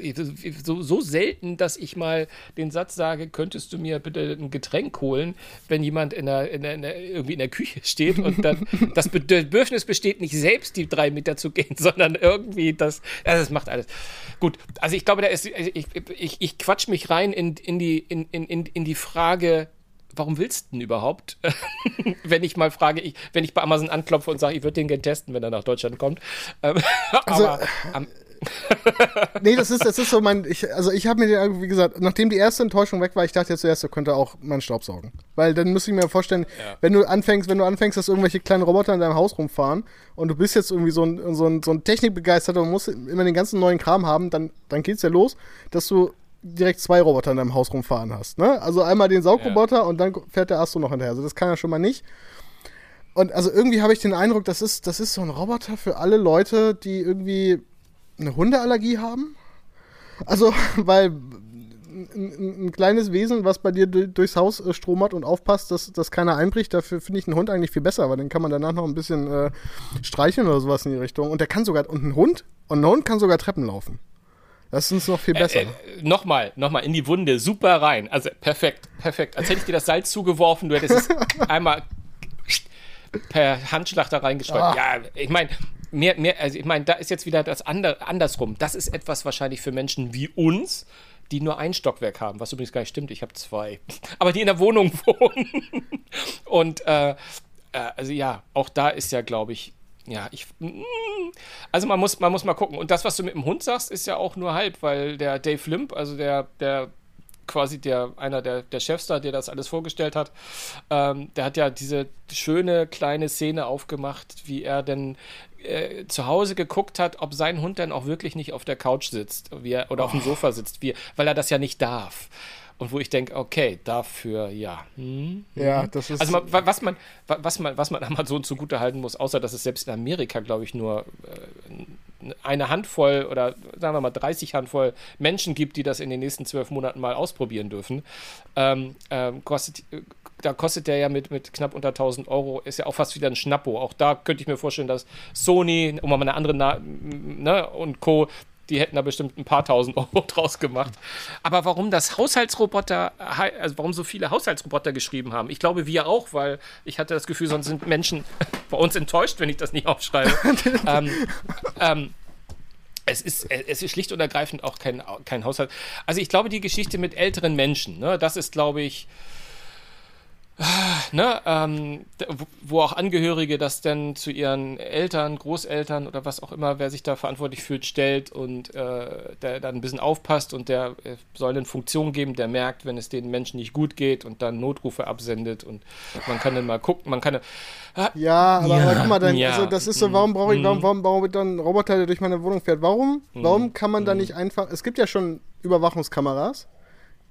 so, so selten, dass ich mal den Satz sage, könntest du mir bitte ein Getränk holen, wenn jemand in der, in der, in der, irgendwie in der Küche steht und dann das Bedürfnis besteht, nicht selbst die drei Meter zu gehen, sondern irgendwie das, also das macht alles. Gut, also ich glaube, da ist, ich, ich, ich quatsch mich rein in, in, die, in, in, in in die Frage, warum willst du denn überhaupt? wenn ich mal frage, ich, wenn ich bei Amazon anklopfe und sage, ich würde den gerne testen, wenn er nach Deutschland kommt. Ähm, aber am, Nee, das ist, das ist so mein, ich, also ich habe mir den, wie gesagt, nachdem die erste Enttäuschung weg war, ich dachte jetzt zuerst, er könnte auch meinen Staub saugen. Weil dann muss ich mir vorstellen, wenn du anfängst, wenn du anfängst, dass irgendwelche kleinen Roboter in deinem Haus rumfahren und du bist jetzt irgendwie so ein, so ein, so ein Technikbegeisterter und musst immer den ganzen neuen Kram haben, dann, dann geht's ja los, dass du direkt zwei Roboter in deinem Haus rumfahren hast. Ne? Also einmal den Saugroboter und dann fährt der Astro noch hinterher. Also das kann er schon mal nicht. Und also irgendwie habe ich den Eindruck, das ist, das ist so ein Roboter für alle Leute, die irgendwie eine Hundeallergie haben. Also, weil ein, ein, ein kleines Wesen, was bei dir du- durchs Haus äh, stromert und aufpasst, dass, dass keiner einbricht, dafür finde ich einen Hund eigentlich viel besser, weil den kann man danach noch ein bisschen äh, streicheln oder sowas in die Richtung. Und der kann sogar, und ein Hund, und ein Hund kann sogar Treppen laufen. Das ist uns noch viel besser. äh, nochmal, nochmal in die Wunde, super rein. Also perfekt, perfekt. Als hätte ich dir das Salz zugeworfen, du hättest es einmal per Handschlag da reingeschweißt. Ja, ich meine, mehr, mehr, also ich meine, da ist jetzt wieder das andere, andersrum. Das ist etwas wahrscheinlich für Menschen wie uns, die nur ein Stockwerk haben, was übrigens gar nicht stimmt, ich habe zwei. Aber die in der Wohnung wohnen. Und äh, äh, also ja, auch da ist ja, glaube ich, ja, ich. mm, Also man muss, man muss mal gucken. Und das, was du mit dem Hund sagst, ist ja auch nur halb, weil der Dave Limp, also der, der quasi der, einer der, der Chefs da, der das alles vorgestellt hat, ähm, der hat ja diese schöne kleine Szene aufgemacht, wie er denn äh, zu Hause geguckt hat, ob sein Hund dann auch wirklich nicht auf der Couch sitzt wie er, oder auf dem Sofa sitzt, wie, weil er das ja nicht darf. Und wo ich denke, okay, dafür ja. Hm? ja, das ist. Also man, wa- was man, wa- was man, was man Amazon zugute halten muss, außer dass es selbst in Amerika, glaube ich, nur äh, eine Handvoll oder sagen wir mal 30 Handvoll Menschen gibt, die das in den nächsten zwölf Monaten mal ausprobieren dürfen. Ähm, ähm, kostet, äh, da kostet der ja mit, mit knapp unter 1000 Euro, ist ja auch fast wieder ein Schnappo. Auch da könnte ich mir vorstellen, dass Sony, um mal eine andere, Na ne, und Co., die hätten da bestimmt ein paar tausend Euro draus gemacht. Aber warum das Haushaltsroboter, also warum so viele Haushaltsroboter geschrieben haben, ich glaube wir auch, weil ich hatte das Gefühl, sonst sind Menschen bei uns enttäuscht, wenn ich das nicht aufschreibe. ähm, ähm, es ist, es ist schlicht und ergreifend auch kein, kein Haushalt. Also ich glaube, die Geschichte mit älteren Menschen, ne, das ist, glaube ich, ne, ähm, wo- auch Angehörige das dann zu ihren Eltern, Großeltern oder was auch immer, wer sich da verantwortlich fühlt, stellt und äh, der dann ein bisschen aufpasst und der äh, soll eine Funktion geben, der merkt, wenn es den Menschen nicht gut geht und dann Notrufe absendet und man kann dann mal gucken, man kann Ja, aber, Ja, aber guck mal, dann, ja. also das ist so, warum brauche ich, warum, warum brauche ich dann einen Roboter, der durch meine Wohnung fährt? Warum, warum kann man da nicht einfach, es gibt ja schon Überwachungskameras,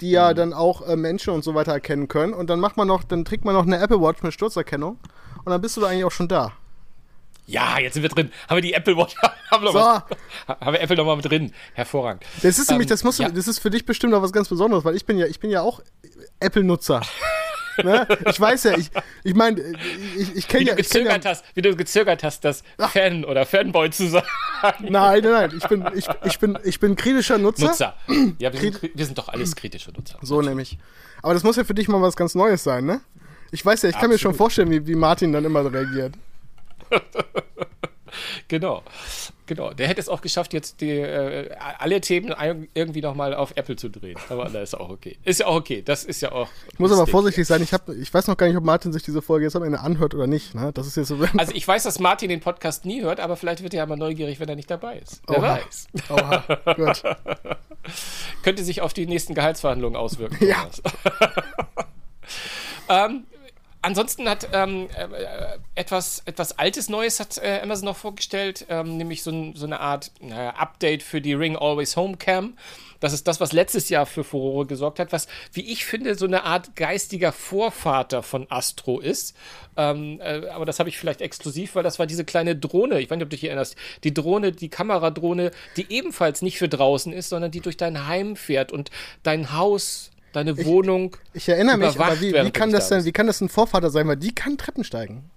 die ja dann auch äh, Menschen und so weiter erkennen können und dann macht man noch, dann trägt man noch eine Apple Watch mit Sturzerkennung und dann bist du da eigentlich auch schon da. ja, jetzt sind wir drin. Haben wir die Apple Watch? haben, wir noch So. was, haben wir Apple nochmal mit drin? Hervorragend. Das ist nämlich, Ähm, das musst du, ja. das ist für dich bestimmt auch was ganz Besonderes, weil ich bin ja, ich bin ja auch Apple-Nutzer. ne? Ich weiß ja, ich, ich meine, ich, ich kenne ja, ich kenn ja, hast, wie du gezögert hast, das Fan oder Fanboy zu sagen. nein, nein, nein, ich bin, ich, ich bin, ich bin kritischer Nutzer. Nutzer. Ja, wir sind, wir sind doch alles kritische Nutzer. So nämlich. Aber das muss ja für dich mal was ganz Neues sein, ne? Ich weiß ja, ich kann mir schon vorstellen, wie, wie Martin dann immer reagiert. Genau. Genau. Der hätte es auch geschafft, jetzt die, äh, alle Themen irgendwie nochmal auf Apple zu drehen. Aber da ist auch okay. Ist ja auch okay. Das ist ja auch. Ich muss aber vorsichtig sein, ich, hab, ich weiß noch gar nicht, ob Martin sich diese Folge jetzt am Ende anhört oder nicht. Ne? Das ist jetzt so. Also ich weiß, dass Martin den Podcast nie hört, aber vielleicht wird er ja mal neugierig, wenn er nicht dabei ist. Wer Oha. weiß. Oha, gut. Könnte sich auf die nächsten Gehaltsverhandlungen auswirken. Ja. Ähm, ansonsten hat ähm, äh, etwas, etwas Altes Neues hat äh, Amazon noch vorgestellt, ähm, nämlich so, so, eine Art naja, Update für die Ring Always Home Cam. Das ist das, was letztes Jahr für Furore gesorgt hat, was, wie ich finde, so eine Art geistiger Vorvater von Astro ist. Ähm, äh, aber das habe ich vielleicht exklusiv, weil das war diese kleine Drohne. Ich weiß nicht, ob du dich erinnerst. Die Drohne, die Kameradrohne, die ebenfalls nicht für draußen ist, sondern die durch dein Heim fährt und dein Haus deine Wohnung. Ich, ich erinnere mich, aber wie, wie kann das denn, wie kann das ein Vorvater sein? Weil die kann Treppen steigen.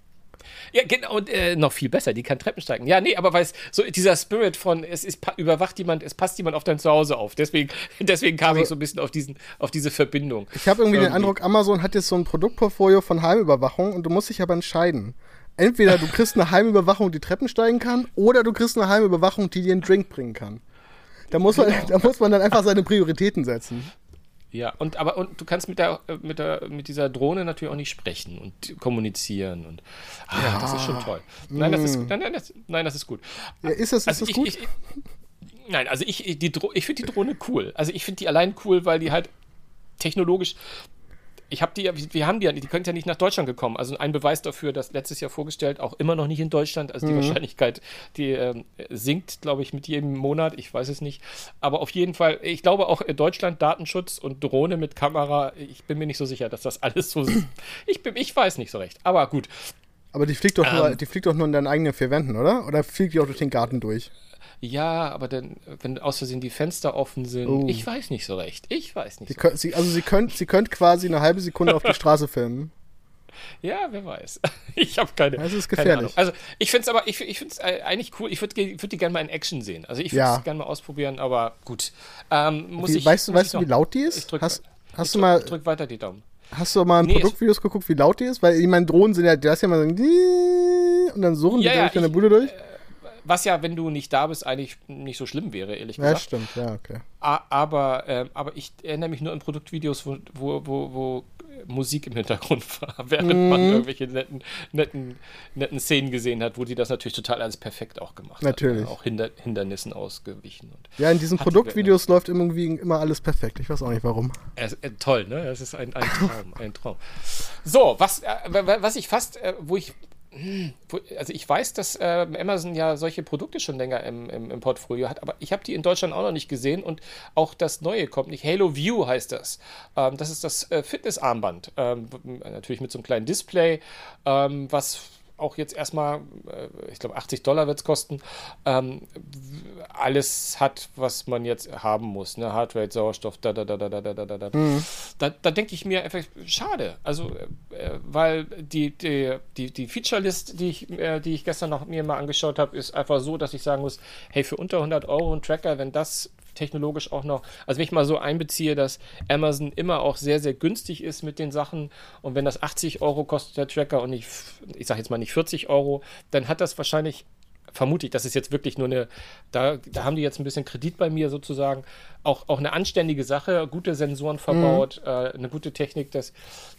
Ja, genau, und äh, noch viel besser, die kann Treppen steigen. Ja, nee, aber weil es so dieser Spirit von, es ist überwacht jemand, es passt jemand auf dein Zuhause auf. Deswegen, deswegen kam also, ich so ein bisschen auf, diesen, auf diese Verbindung. Ich habe irgendwie, irgendwie den Eindruck, Amazon hat jetzt so ein Produktportfolio von Heimüberwachung und du musst dich aber entscheiden. Entweder du kriegst eine Heimüberwachung, die Treppen steigen kann, oder du kriegst eine Heimüberwachung, die dir einen Drink bringen kann. Da muss man, genau. da muss man dann einfach seine Prioritäten setzen. Ja, und aber und du kannst mit der mit der mit dieser Drohne natürlich auch nicht sprechen und kommunizieren und ah, ja. das ist schon toll. Nein, das ist hm. nein, nein, das, nein, das ist gut. Ja, ist das, ist also das ich, gut? Ich, ich, nein, also ich die ich finde die Drohne cool. Also ich finde die allein cool, weil die halt technologisch ich habe die, wir haben die ja, die können ja nicht nach Deutschland gekommen. Also ein Beweis dafür, dass letztes Jahr vorgestellt, auch immer noch nicht in Deutschland. Also die mhm. Wahrscheinlichkeit, die äh, sinkt, glaube ich, mit jedem Monat. Ich weiß es nicht. Aber auf jeden Fall, ich glaube auch Deutschland Datenschutz und Drohne mit Kamera. Ich bin mir nicht so sicher, dass das alles so. ich, bin, ich weiß nicht so recht. Aber gut. Aber die fliegt doch, ähm, nur, die fliegt doch nur in deinen eigenen vier Wänden, oder? Oder fliegt die auch durch den Garten durch? Ja, aber dann, wenn aus Versehen die Fenster offen sind, oh. ich weiß nicht so recht. Ich weiß nicht. Sie so können, sie, also sie könnt, sie könnt quasi eine halbe Sekunde auf die Straße filmen. Ja, wer weiß. Ich habe keine. Das ist gefährlich. Also ich finde es aber, ich, ich finde es eigentlich cool. Ich würde würd die gerne mal in Action sehen. Also ich würde es ja. gerne mal ausprobieren, aber gut. Ähm, muss wie, ich, weißt du, weißt du, wie laut die ist? Drück, hast, hast du mal, drück weiter die Daumen. Hast du mal in nee, Produktvideos geguckt, wie laut die ist? Weil ich meine, Drohnen sind ja, du hast ja mal so und dann suchen ja, die ja, durch deine Bude durch. Äh, was ja, wenn du nicht da bist, eigentlich nicht so schlimm wäre, ehrlich gesagt. Ja, stimmt, ja, okay. Aber, äh, aber ich erinnere mich nur an Produktvideos, wo, wo, wo, wo Musik im Hintergrund war, während mm. man irgendwelche netten, netten, netten Szenen gesehen hat, wo die das natürlich total alles perfekt auch gemacht natürlich. hat. Auch Hinder Hindernissen ausgewichen. ja, in diesen Produktvideos die läuft irgendwie immer alles perfekt. Ich weiß auch nicht warum. Äh, äh, toll, ne? Das ist ein, ein Traum, ein Traum. So, was, äh, was ich fast, äh, wo ich also ich weiß, dass äh, Amazon ja solche Produkte schon länger im, im, im Portfolio hat, aber ich habe die in Deutschland auch noch nicht gesehen und auch das neue kommt nicht. Halo View heißt das. Ähm, das ist das äh, Fitnessarmband. Ähm, natürlich mit so einem kleinen Display, ähm, was auch jetzt erstmal, äh, ich glaube, 80 Dollar wird es kosten, ähm, alles hat, was man jetzt haben muss. Ne? Heartrate, Sauerstoff, da, da, da, da, da, da, da, da. Mhm. Da, da denke ich mir einfach, schade. Also, äh, weil die, die, die, die Feature-List, die ich, äh, die ich gestern noch mir mal angeschaut habe, ist einfach so, dass ich sagen muss, hey, für unter 100 Euro ein Tracker, wenn das technologisch auch noch, also wenn ich mal so einbeziehe, dass Amazon immer auch sehr, sehr günstig ist mit den Sachen und wenn das 80 Euro kostet, der Tracker und nicht, ich sage jetzt mal nicht 40 Euro, dann hat das wahrscheinlich vermute ich, das ist jetzt wirklich nur eine, da, da haben die jetzt ein bisschen Kredit bei mir sozusagen, auch, auch eine anständige Sache, gute Sensoren verbaut, mhm. äh, eine gute Technik, das,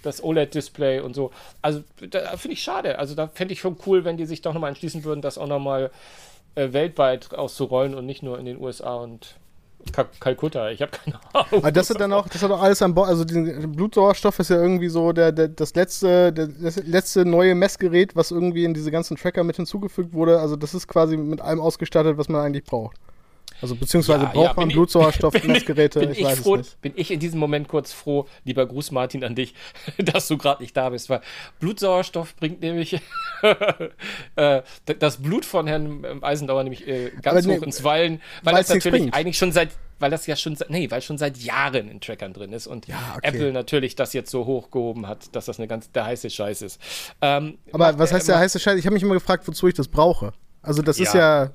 das OLED-Display und so. Also da finde ich schade. Also da fände ich schon cool, wenn die sich doch nochmal entschließen würden, das auch nochmal äh, weltweit auszurollen und nicht nur in den USA und Kalkutta, ich habe keine Ahnung. Aber das hat dann auch, das hat auch alles an Bord, also der Blutsauerstoff ist ja irgendwie so der, der, das letzte, der, das letzte neue Messgerät, was irgendwie in diese ganzen Tracker mit hinzugefügt wurde. Also das ist quasi mit allem ausgestattet, was man eigentlich braucht. Also beziehungsweise ja, braucht ja, man Blutsauerstoffmessgeräte, ich, weiß froh, es nicht. Bin ich in diesem Moment kurz froh, lieber Gruß Martin an dich, dass du gerade nicht da bist, weil Blutsauerstoff bringt nämlich äh, das Blut von Herrn ähm, Eisendauer nämlich äh, ganz nee, hoch ins Wallen, weil das natürlich bringt. eigentlich schon seit weil das ja schon, nee, weil schon seit Jahren in Trackern drin ist und ja, okay. Apple natürlich das jetzt so hochgehoben hat, dass das eine ganz der heiße Scheiß ist. Ähm, Aber was heißt der heiße Scheiß? Ich habe mich immer gefragt, wozu ich das brauche. Also das ja, ist ja. Äh,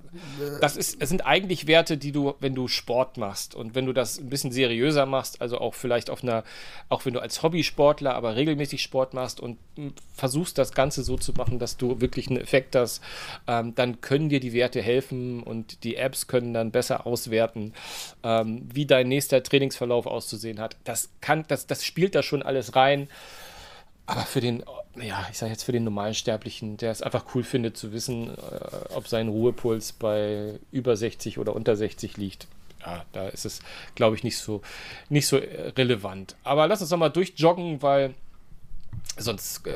das ist, es sind eigentlich Werte, die du, wenn du Sport machst und wenn du das ein bisschen seriöser machst, also auch vielleicht auf einer, auch wenn du als Hobbysportler, aber regelmäßig Sport machst und versuchst das Ganze so zu machen, dass du wirklich einen Effekt hast, ähm, dann können dir die Werte helfen und die Apps können dann besser auswerten, ähm, wie dein nächster Trainingsverlauf auszusehen hat. Das kann, das, das spielt da schon alles rein. Aber für den, ja, ich sage jetzt für den normalen Sterblichen, der es einfach cool findet zu wissen, äh, ob sein Ruhepuls bei über 60 oder unter 60 liegt, ja, da ist es, glaube ich, nicht so, nicht so relevant. Aber lass uns nochmal durchjoggen, weil Sonst äh,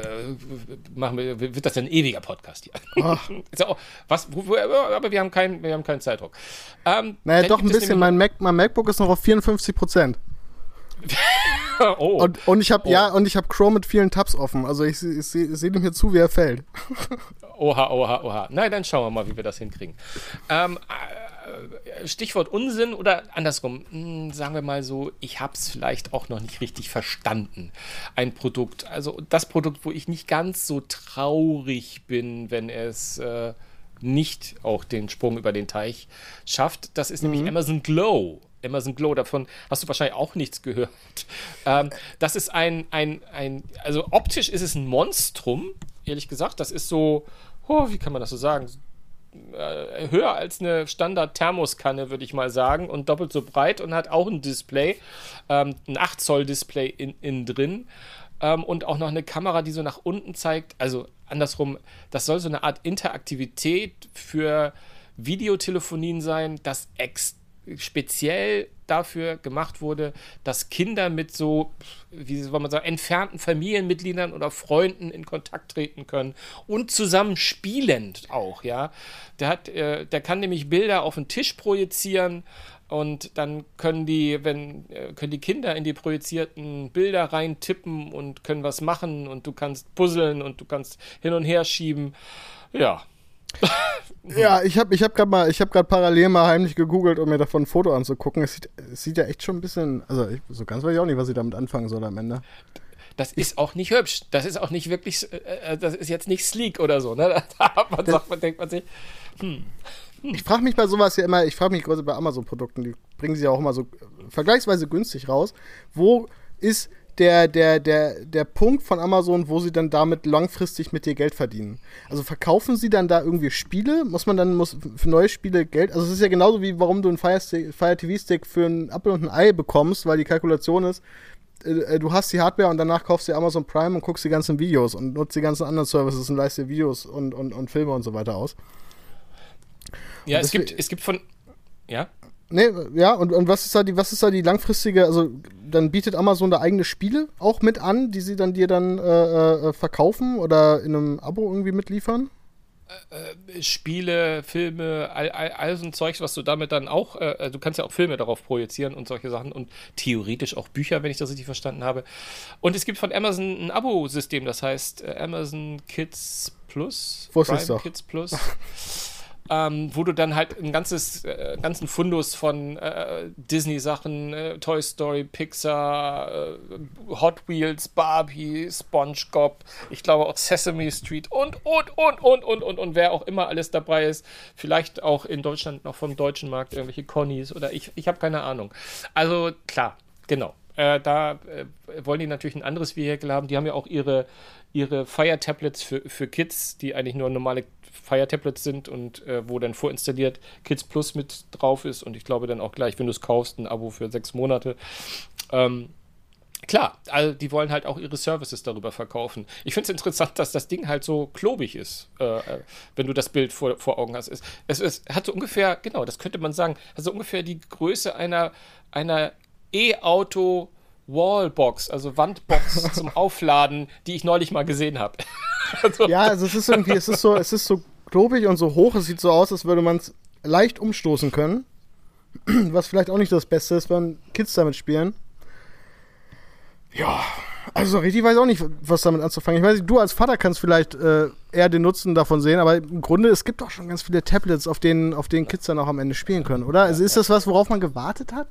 machen wir, wird das ein ewiger Podcast hier. Auch, was, aber wir haben keinen, wir haben keinen Zeitdruck. Ähm, Naja, doch ein bisschen. Mein, Mac, mein MacBook ist noch auf 54 Prozent. oh, Und, und ich habe Oh. ja, und ich habe Chrome mit vielen Tabs offen. Also ich, ich, sehe seh dem hier zu, wie er fällt. oha, oha, oha. Na, dann schauen wir mal, wie wir das hinkriegen. Ähm, äh, Stichwort Unsinn oder andersrum, hm, sagen wir mal so, ich habe es vielleicht auch noch nicht richtig verstanden. Ein Produkt, also das Produkt, wo ich nicht ganz so traurig bin, wenn es äh, nicht auch den Sprung über den Teich schafft, das ist nämlich Amazon Glow. Amazon Glow, davon hast du wahrscheinlich auch nichts gehört. Ähm, das ist ein, ein, ein, also optisch ist es ein Monstrum, ehrlich gesagt. Das ist so, oh, wie kann man das so sagen? äh, höher als eine Standard-Thermoskanne, würde ich mal sagen, und doppelt so breit und hat auch ein Display, ähm, ein 8 Zoll Display in, innen drin ähm, und auch noch eine Kamera, die so nach unten zeigt. Also andersrum, das soll so eine Art Interaktivität für Videotelefonien sein, das ex speziell dafür gemacht wurde, dass Kinder mit so, wie soll man sagen, entfernten Familienmitgliedern oder Freunden in Kontakt treten können und zusammen spielend auch, ja. Der hat, äh, der kann nämlich Bilder auf den Tisch projizieren und dann können die, wenn, äh, können die Kinder in die projizierten Bilder rein tippen und können was machen und du kannst puzzeln und du kannst hin und her schieben. Ja, Ja, ich habe ich hab gerade mal, ich habe gerade parallel mal heimlich gegoogelt, um mir davon ein Foto anzugucken. Es sieht, es sieht ja echt schon ein bisschen, also ich, so ganz weiß ich auch nicht, was ich damit anfangen soll am Ende. Das ist auch nicht hübsch. Das ist auch nicht wirklich, äh, äh, das ist jetzt nicht sleek oder so, ne? Da hat man, sagt man, denkt man sich, Ich frage mich bei sowas ja immer, ich frage mich gerade bei Amazon-Produkten, die bringen sie ja auch immer so vergleichsweise günstig raus. Wo ist der, der, der, der Punkt von Amazon, wo sie dann damit langfristig mit dir Geld verdienen? Also verkaufen sie dann da irgendwie Spiele? Muss man dann muss für neue Spiele Geld? Also es ist ja genauso wie warum du einen Fire, Fire TV Stick für einen Apfel und ein Ei bekommst, weil die Kalkulation ist, äh, äh, du hast die Hardware und danach kaufst du Amazon Prime und guckst die ganzen Videos und nutzt die ganzen anderen Services und leist dir Videos und, und, und Filme und so weiter aus. ja, es gibt, es gibt von, ja, Nee, ja, und, und was ist da die, was ist da die langfristige, also dann bietet Amazon da eigene Spiele auch mit an, die sie dann dir dann äh, äh, verkaufen oder in einem Abo irgendwie mitliefern? Spiele, Filme, all, all, all so ein Zeug, was du damit dann auch, äh, du kannst ja auch Filme darauf projizieren und solche Sachen und theoretisch auch Bücher, wenn ich das richtig verstanden habe. Und es gibt von Amazon ein Abo-System, das heißt äh, Amazon Kids Plus, doch. Kids Plus. Ähm, wo du dann halt ein ganzes, äh, ganzen Fundus von äh, Disney-Sachen, äh, Toy Story, Pixar, äh, Hot Wheels, Barbie, SpongeBob, ich glaube auch Sesame Street und, und, und, und, und, und, und wer auch immer alles dabei ist. Vielleicht auch in Deutschland noch vom deutschen Markt irgendwelche Connies oder ich, ich habe keine Ahnung. Also klar, genau. Äh, da äh, wollen die natürlich ein anderes Vehikel haben. Die haben ja auch ihre, ihre Fire-Tablets für, für Kids, die eigentlich nur normale Fire-Tablets sind und äh, wo dann vorinstalliert Kids Plus mit drauf ist und ich glaube dann auch gleich, wenn du es kaufst, ein Abo für sechs Monate. Ähm, klar, also die wollen halt auch ihre Services darüber verkaufen. Ich finde es interessant, dass das Ding halt so klobig ist, äh, äh, wenn du das Bild vor, vor Augen hast. Es, es, es hat so ungefähr, genau, das könnte man sagen, hat so ungefähr die Größe einer, einer E-Auto- Wallbox, also Wandbox zum Aufladen, die ich neulich mal gesehen habe. also, Ja, also es ist irgendwie, es ist so, es ist so klobig und so hoch, es sieht so aus, als würde man es leicht umstoßen können. Was vielleicht auch nicht das Beste ist, wenn Kids damit spielen. Ja, also richtig weiß ich auch nicht, was damit anzufangen. Ich weiß nicht, du als Vater kannst vielleicht äh, eher den Nutzen davon sehen, aber im Grunde, es gibt doch schon ganz viele Tablets, auf denen, auf denen Kids dann auch am Ende spielen können, oder? Also ist das was, worauf man gewartet hat?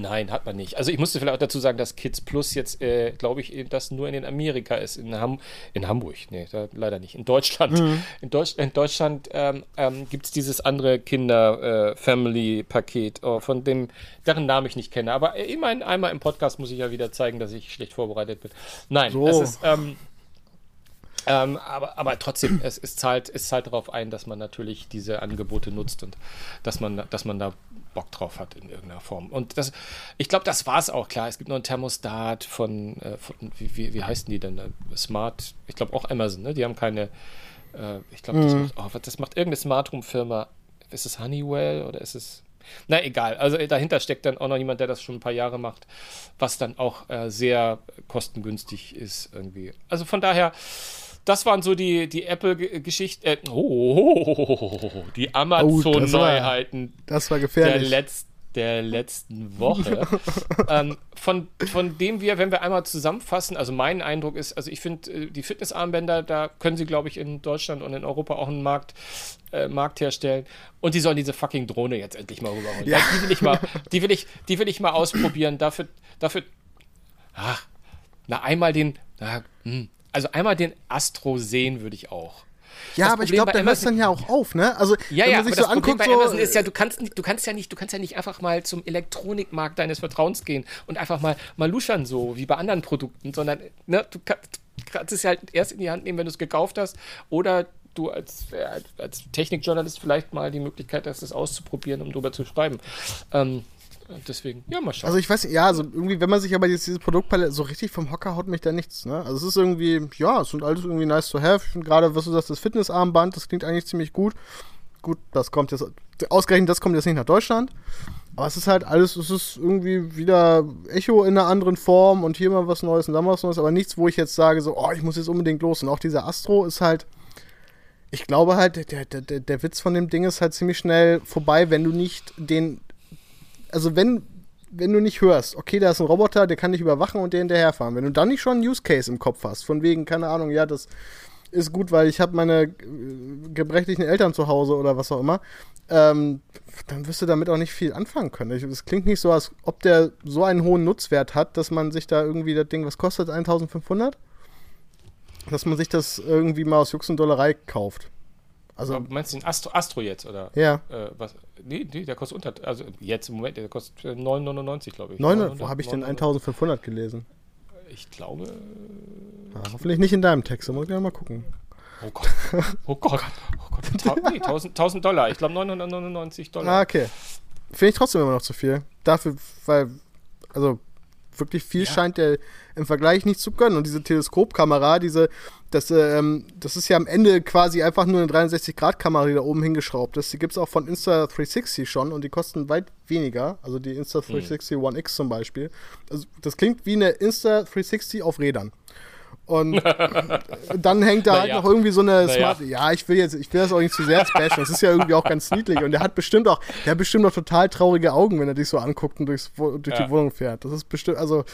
Nein, hat man nicht. Also ich musste vielleicht auch dazu sagen, dass Kids Plus jetzt, äh, glaube ich, das nur in den Amerika ist. In, Ham in Hamburg, nee, leider nicht. In Deutschland. In, Deutsch in Deutschland ähm, ähm, gibt es dieses andere Kinder-Family-Paket, oh, von dem, deren Namen ich nicht kenne. Aber äh, immerhin einmal im Podcast muss ich ja wieder zeigen, dass ich schlecht vorbereitet bin. Nein, So. es ist... Ähm, ähm, aber, aber trotzdem, es, es, zahlt, es zahlt darauf ein, dass man natürlich diese Angebote nutzt und dass man, dass man da Bock drauf hat in irgendeiner Form. Und das, ich glaube, das war es auch, klar. Es gibt noch einen Thermostat von, äh, von wie, wie, wie heißen die denn? Smart, ich glaube auch Amazon, ne? Die haben keine, äh, ich glaube, das, macht- oh, das macht irgendeine Smart Home Firma. Ist es Honeywell oder ist es Na egal, also äh, dahinter steckt dann auch noch jemand, der das schon ein paar Jahre macht, was dann auch äh, sehr kostengünstig ist irgendwie. Also von daher, das waren so die, die Apple-Geschichten, äh, oh, die Amazon-Neuheiten Oh, Das war der, gefährlich. letz, der letzten Woche. ähm, von, von dem wir, wenn wir einmal zusammenfassen, also mein Eindruck ist, also ich finde, äh, die Fitnessarmbänder, da können sie, glaube ich, in Deutschland und in Europa auch einen Markt, äh, Markt herstellen. Und die sollen diese fucking Drohne jetzt endlich mal rüberholen. Ja. Die will ich mal, die will ich, die will ich mal ausprobieren. Dafür, dafür, ach, na einmal den, na, hm, also einmal den Astro sehen würde ich auch. ja, das aber ich Problem glaube, bei da hört es dann ja auch auf, ne? Also, Ja, wenn ja, man sich aber so das Problem anguckt, bei so, Amazon ist ja, du kannst, nicht, du kannst ja nicht, du kannst ja nicht einfach mal zum Elektronikmarkt deines Vertrauens gehen und einfach mal, mal luschern so, wie bei anderen Produkten, sondern ne, du kannst, es halt erst in die Hand nehmen, wenn du es gekauft hast oder du als, äh, als Technikjournalist vielleicht mal die Möglichkeit hast, das auszuprobieren, um drüber zu schreiben. Ähm, deswegen, ja, mal schauen. Also ich weiß ja, also irgendwie, wenn man sich aber jetzt diese Produktpalette so richtig vom Hocker haut mich da nichts, ne? Also es ist irgendwie, ja, es sind alles irgendwie nice to have. Finde gerade, was du sagst, das Fitnessarmband, das klingt eigentlich ziemlich gut. Gut, das kommt jetzt, ausgerechnet das kommt jetzt nicht nach Deutschland. Aber es ist halt alles, es ist irgendwie wieder Echo in einer anderen Form und hier mal was Neues und da mal was Neues, aber nichts, wo ich jetzt sage, so, oh, ich muss jetzt unbedingt los. Und auch dieser Astro ist halt, ich glaube halt, der, der, der Witz von dem Ding ist halt ziemlich schnell vorbei, wenn du nicht den also wenn, wenn du nicht hörst, okay, da ist ein Roboter, der kann dich überwachen und dir hinterherfahren. Wenn du dann nicht schon einen Use Case im Kopf hast, von wegen, keine Ahnung, ja, das ist gut, weil ich habe meine äh, gebrechlichen Eltern zu Hause oder was auch immer, ähm, dann wirst du damit auch nicht viel anfangen können. Es klingt nicht so, als ob der so einen hohen Nutzwert hat, dass man sich da irgendwie das Ding, was kostet 1500? Dass man sich das irgendwie mal aus Jux und Dollerei kauft. Also, Aber meinst du den Astro, Astro jetzt, oder? ja. Äh, was? Nee, nee, der kostet unter, also jetzt im Moment, der kostet äh, 9,99, glaube ich. 900, wo habe ich denn 900? 1500 gelesen? Ich glaube, Ja, hoffentlich nicht in deinem Text, da muss ich mal gucken. Oh Gott. Oh Gott. Oh Gott. Nee, 1000, 1000 Dollar. Ich glaube 999 Ah, Dollar. okay. Finde ich trotzdem immer noch zu viel. Dafür, weil, also wirklich viel Ja. scheint der im Vergleich nicht zu können. Und diese Teleskopkamera, diese, das, ähm, das ist ja am Ende quasi einfach nur eine 63-Grad-Kamera, die da oben hingeschraubt ist. Die gibt es auch von Insta360 schon und die kosten weit weniger. Also die Insta360 One X zum Beispiel. Also das klingt wie eine Insta360 auf Rädern. Und dann hängt da halt noch irgendwie so eine. Smart. Ja, ich will jetzt, ich will das auch nicht zu sehr bashen. Das ist ja irgendwie auch ganz niedlich. Und der hat bestimmt auch, der hat bestimmt auch total traurige Augen, wenn er dich so anguckt und durchs, durch Ja. die Wohnung fährt. Das ist bestimmt, also,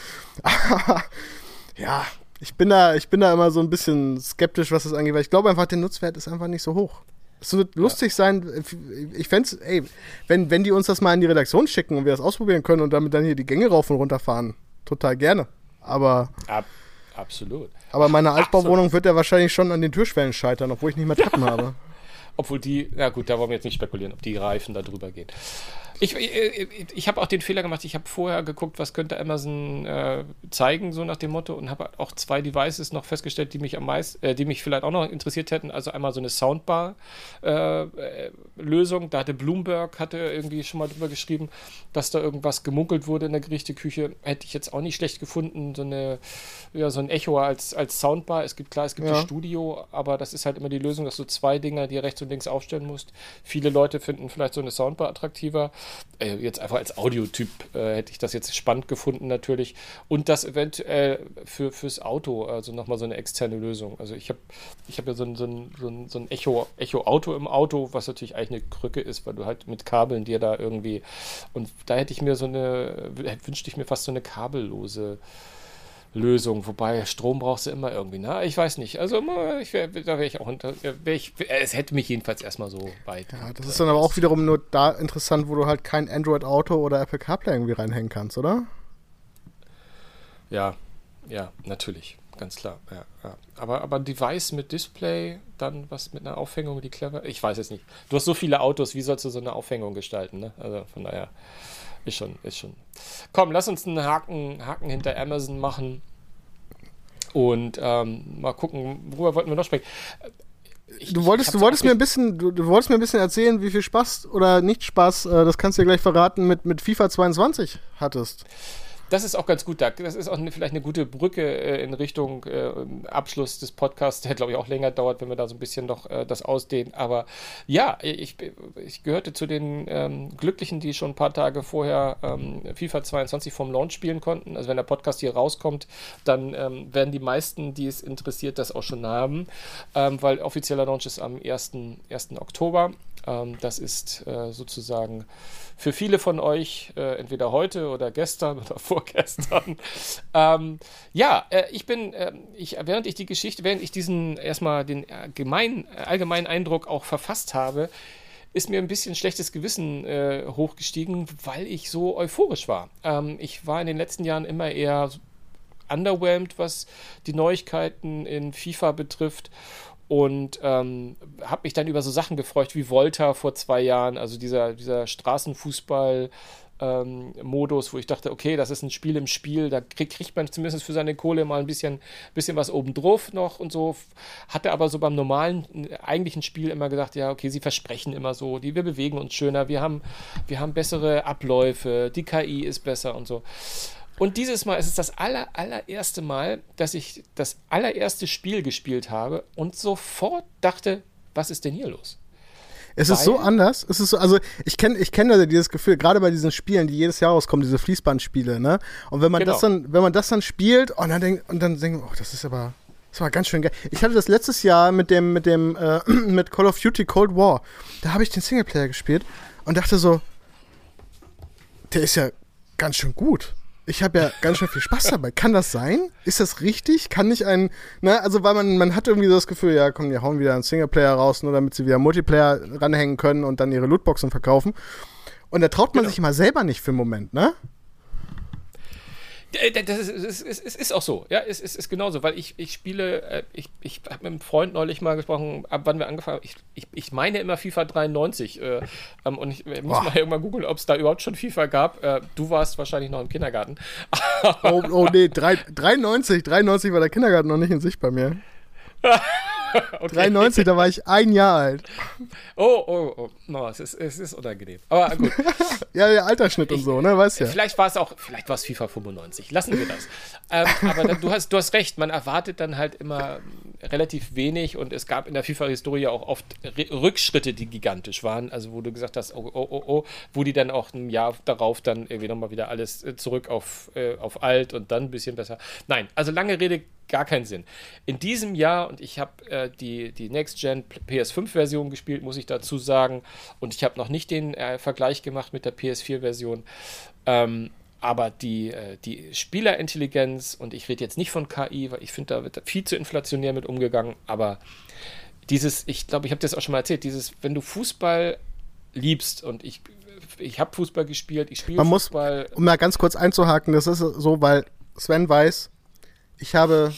ja, ich bin da, ich bin da immer so ein bisschen skeptisch, was das angeht, weil ich glaube einfach, der Nutzwert ist einfach nicht so hoch. Es wird lustig sein, ich fände ey, wenn, wenn die uns das mal in die Redaktion schicken und wir das ausprobieren können und damit dann hier die Gänge rauf und runter fahren, total gerne. Aber, Ab, absolut. aber meine Altbauwohnung wird ja wahrscheinlich schon an den Türschwellen scheitern, obwohl ich nicht mehr Treppen habe. Obwohl die, na gut, da wollen wir jetzt nicht spekulieren, ob die Reifen da drüber gehen. Ich, ich, ich habe auch den Fehler gemacht, ich habe vorher geguckt, was könnte Amazon äh, zeigen, so nach dem Motto, und habe auch zwei Devices noch festgestellt, die mich am meisten, äh, die mich vielleicht auch noch interessiert hätten. Also einmal so eine Soundbar-Lösung. da hatte Bloomberg hatte irgendwie schon mal drüber geschrieben, dass da irgendwas gemunkelt wurde in der Gerichteküche. Hätte ich jetzt auch nicht schlecht gefunden, so eine, ja, so ein Echo als, als Soundbar. Es gibt klar, es gibt Ja. das Studio, aber das ist halt immer die Lösung, dass du zwei Dinger dir rechts und links aufstellen musst. Viele Leute finden vielleicht so eine Soundbar attraktiver. Äh, jetzt einfach als Audiotyp äh, hätte ich das jetzt spannend gefunden natürlich. Und das eventuell für, fürs Auto, also nochmal so eine externe Lösung. Also ich habe ich hab ja so ein, so ein, so ein, so ein Echo, Echo-Auto im Auto, was natürlich eigentlich eine Krücke ist, weil du halt mit Kabeln dir da irgendwie. Und da hätte ich mir so eine, wünschte ich mir fast so eine kabellose Lösung, wobei Strom brauchst du immer irgendwie, ne? Ich weiß nicht. Also ich wär, da wäre ich auch unter. Ich, es hätte mich jedenfalls erstmal so weit. Ja, das ist dann aber auch wiederum nur da interessant, wo du halt kein Android-Auto oder Apple CarPlay irgendwie reinhängen kannst, oder? Ja, ja, natürlich. Ganz klar. Ja, ja. Aber, aber ein Device mit Display, dann was mit einer Aufhängung, die clever. Ich weiß es nicht. Du hast so viele Autos, wie sollst du so eine Aufhängung gestalten, ne? Also von daher. Ist schon, ist schon. Komm, lass uns einen Haken, Haken hinter Amazon machen. Und ähm, mal gucken, worüber wollten wir noch sprechen. Ich- Du wolltest, du wolltest mir ein bisschen, du, du wolltest mir ein bisschen erzählen, wie viel Spaß oder nicht Spaß, äh, das kannst du dir gleich verraten, mit, mit FIFA 22 hattest. Das ist auch ganz gut. Das ist auch eine, vielleicht eine gute Brücke äh, in Richtung äh, Abschluss des Podcasts, der glaube ich auch länger dauert, wenn wir da so ein bisschen noch äh, das ausdehnen. Aber ja, ich, ich gehörte zu den ähm, Glücklichen, die schon ein paar Tage vorher ähm, FIFA 22 vom Launch spielen konnten. Also wenn der Podcast hier rauskommt, dann ähm, werden die meisten, die es interessiert, das auch schon haben, ähm, weil offizieller Launch ist am 1. 1. Oktober. Ähm, das ist äh, sozusagen für viele von euch äh, entweder heute oder gestern oder vorgestern. ähm, ja, äh, ich bin, äh, ich, während ich die Geschichte, während ich diesen erstmal den gemein, allgemeinen Eindruck auch verfasst habe, ist mir ein bisschen schlechtes Gewissen äh, hochgestiegen, weil ich so euphorisch war. Ähm, ich war in den letzten Jahren immer eher underwhelmed, was die Neuigkeiten in FIFA betrifft und ähm, habe mich dann über so Sachen gefreut wie Volta vor zwei Jahren, also dieser, dieser Straßenfußball. Ähm, Modus, wo ich dachte, okay, das ist ein Spiel im Spiel, da krieg, kriegt man zumindest für seine Kohle mal ein bisschen, bisschen was obendrauf noch und so. Hatte aber so beim normalen, eigentlichen Spiel immer gesagt, ja, okay, sie versprechen immer so, die, wir bewegen uns schöner, wir haben, wir haben bessere Abläufe, die KI ist besser und so. Und dieses Mal ist es das aller, allererste Mal, dass ich das allererste Spiel gespielt habe und sofort dachte, was ist denn hier los? Es ist so anders. Es ist so, also ich kenne ich kenn dieses Gefühl, gerade bei diesen Spielen, die jedes Jahr rauskommen, diese Fließbandspiele, ne? Und wenn man genau. das dann, wenn man das dann spielt und dann denkt, und dann denkt, oh, das ist aber, das war ganz schön geil. Ich hatte das letztes Jahr mit dem, mit dem, äh, mit Call of Duty Cold War. Da habe ich den Singleplayer gespielt und dachte so, der ist ja ganz schön gut ich habe ja ganz schön viel Spaß dabei. Kann das sein? Ist das richtig? Kann nicht ein, ne, also weil man, man hat irgendwie so das Gefühl, ja, komm, die hauen wieder einen Singleplayer raus, nur damit sie wieder Multiplayer ranhängen können und dann ihre Lootboxen verkaufen. Und da traut man genau. sich immer selber nicht für einen Moment, ne? Äh, das ist, es, ist, es ist auch so, ja, es ist, ist genauso, weil ich, ich spiele, äh, ich, ich habe mit einem Freund neulich mal gesprochen, ab wann wir angefangen haben. Ich, ich, ich meine immer FIFA 93 äh, ähm, und ich äh, muss Boah. mal irgendwann googeln, ob es da überhaupt schon FIFA gab. Äh, du warst wahrscheinlich noch im Kindergarten. oh, oh nee, 3, 93, 93 war der Kindergarten noch nicht in Sicht bei mir. okay. 93, da war ich ein Jahr alt. Oh, oh, oh. No, es, ist, es ist unangenehm. Aber gut. ja, der Altersschnitt ich, und so, ne? Weißt ja. Vielleicht war es auch, vielleicht war es FIFA 95. Lassen wir das. ähm, aber dann, du, hast, du hast recht, man erwartet dann halt immer relativ wenig und es gab in der FIFA-Historie auch oft Rückschritte, die gigantisch waren. Also, wo du gesagt hast, oh, oh, oh, oh, wo die dann auch ein Jahr darauf dann irgendwie nochmal wieder alles äh, zurück auf, äh, auf alt und dann ein bisschen besser. Nein, also lange Rede, gar keinen Sinn. In diesem Jahr, und ich habe äh, die, die Next-Gen PS5-Version gespielt, muss ich dazu sagen, und ich habe noch nicht den äh, Vergleich gemacht mit der PS4-Version. Ähm, aber die, äh, die Spielerintelligenz, und ich rede jetzt nicht von KI, weil ich finde, da wird viel zu inflationär mit umgegangen, aber dieses, ich glaube, ich habe das auch schon mal erzählt, dieses, wenn du Fußball liebst und ich, ich habe Fußball gespielt, ich spiele Fußball. Muss, um mal ganz kurz einzuhaken, das ist so, weil Sven weiß, ich habe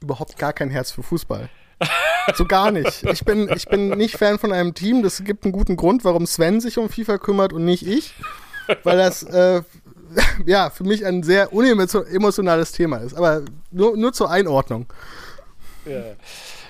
überhaupt gar kein Herz für Fußball. So gar nicht. Ich bin, ich bin nicht Fan von einem Team. Das gibt einen guten Grund, warum Sven sich um FIFA kümmert und nicht ich. Weil das, äh, ja, für mich ein sehr unemotionales Thema ist. Aber nur, nur zur Einordnung. Ja.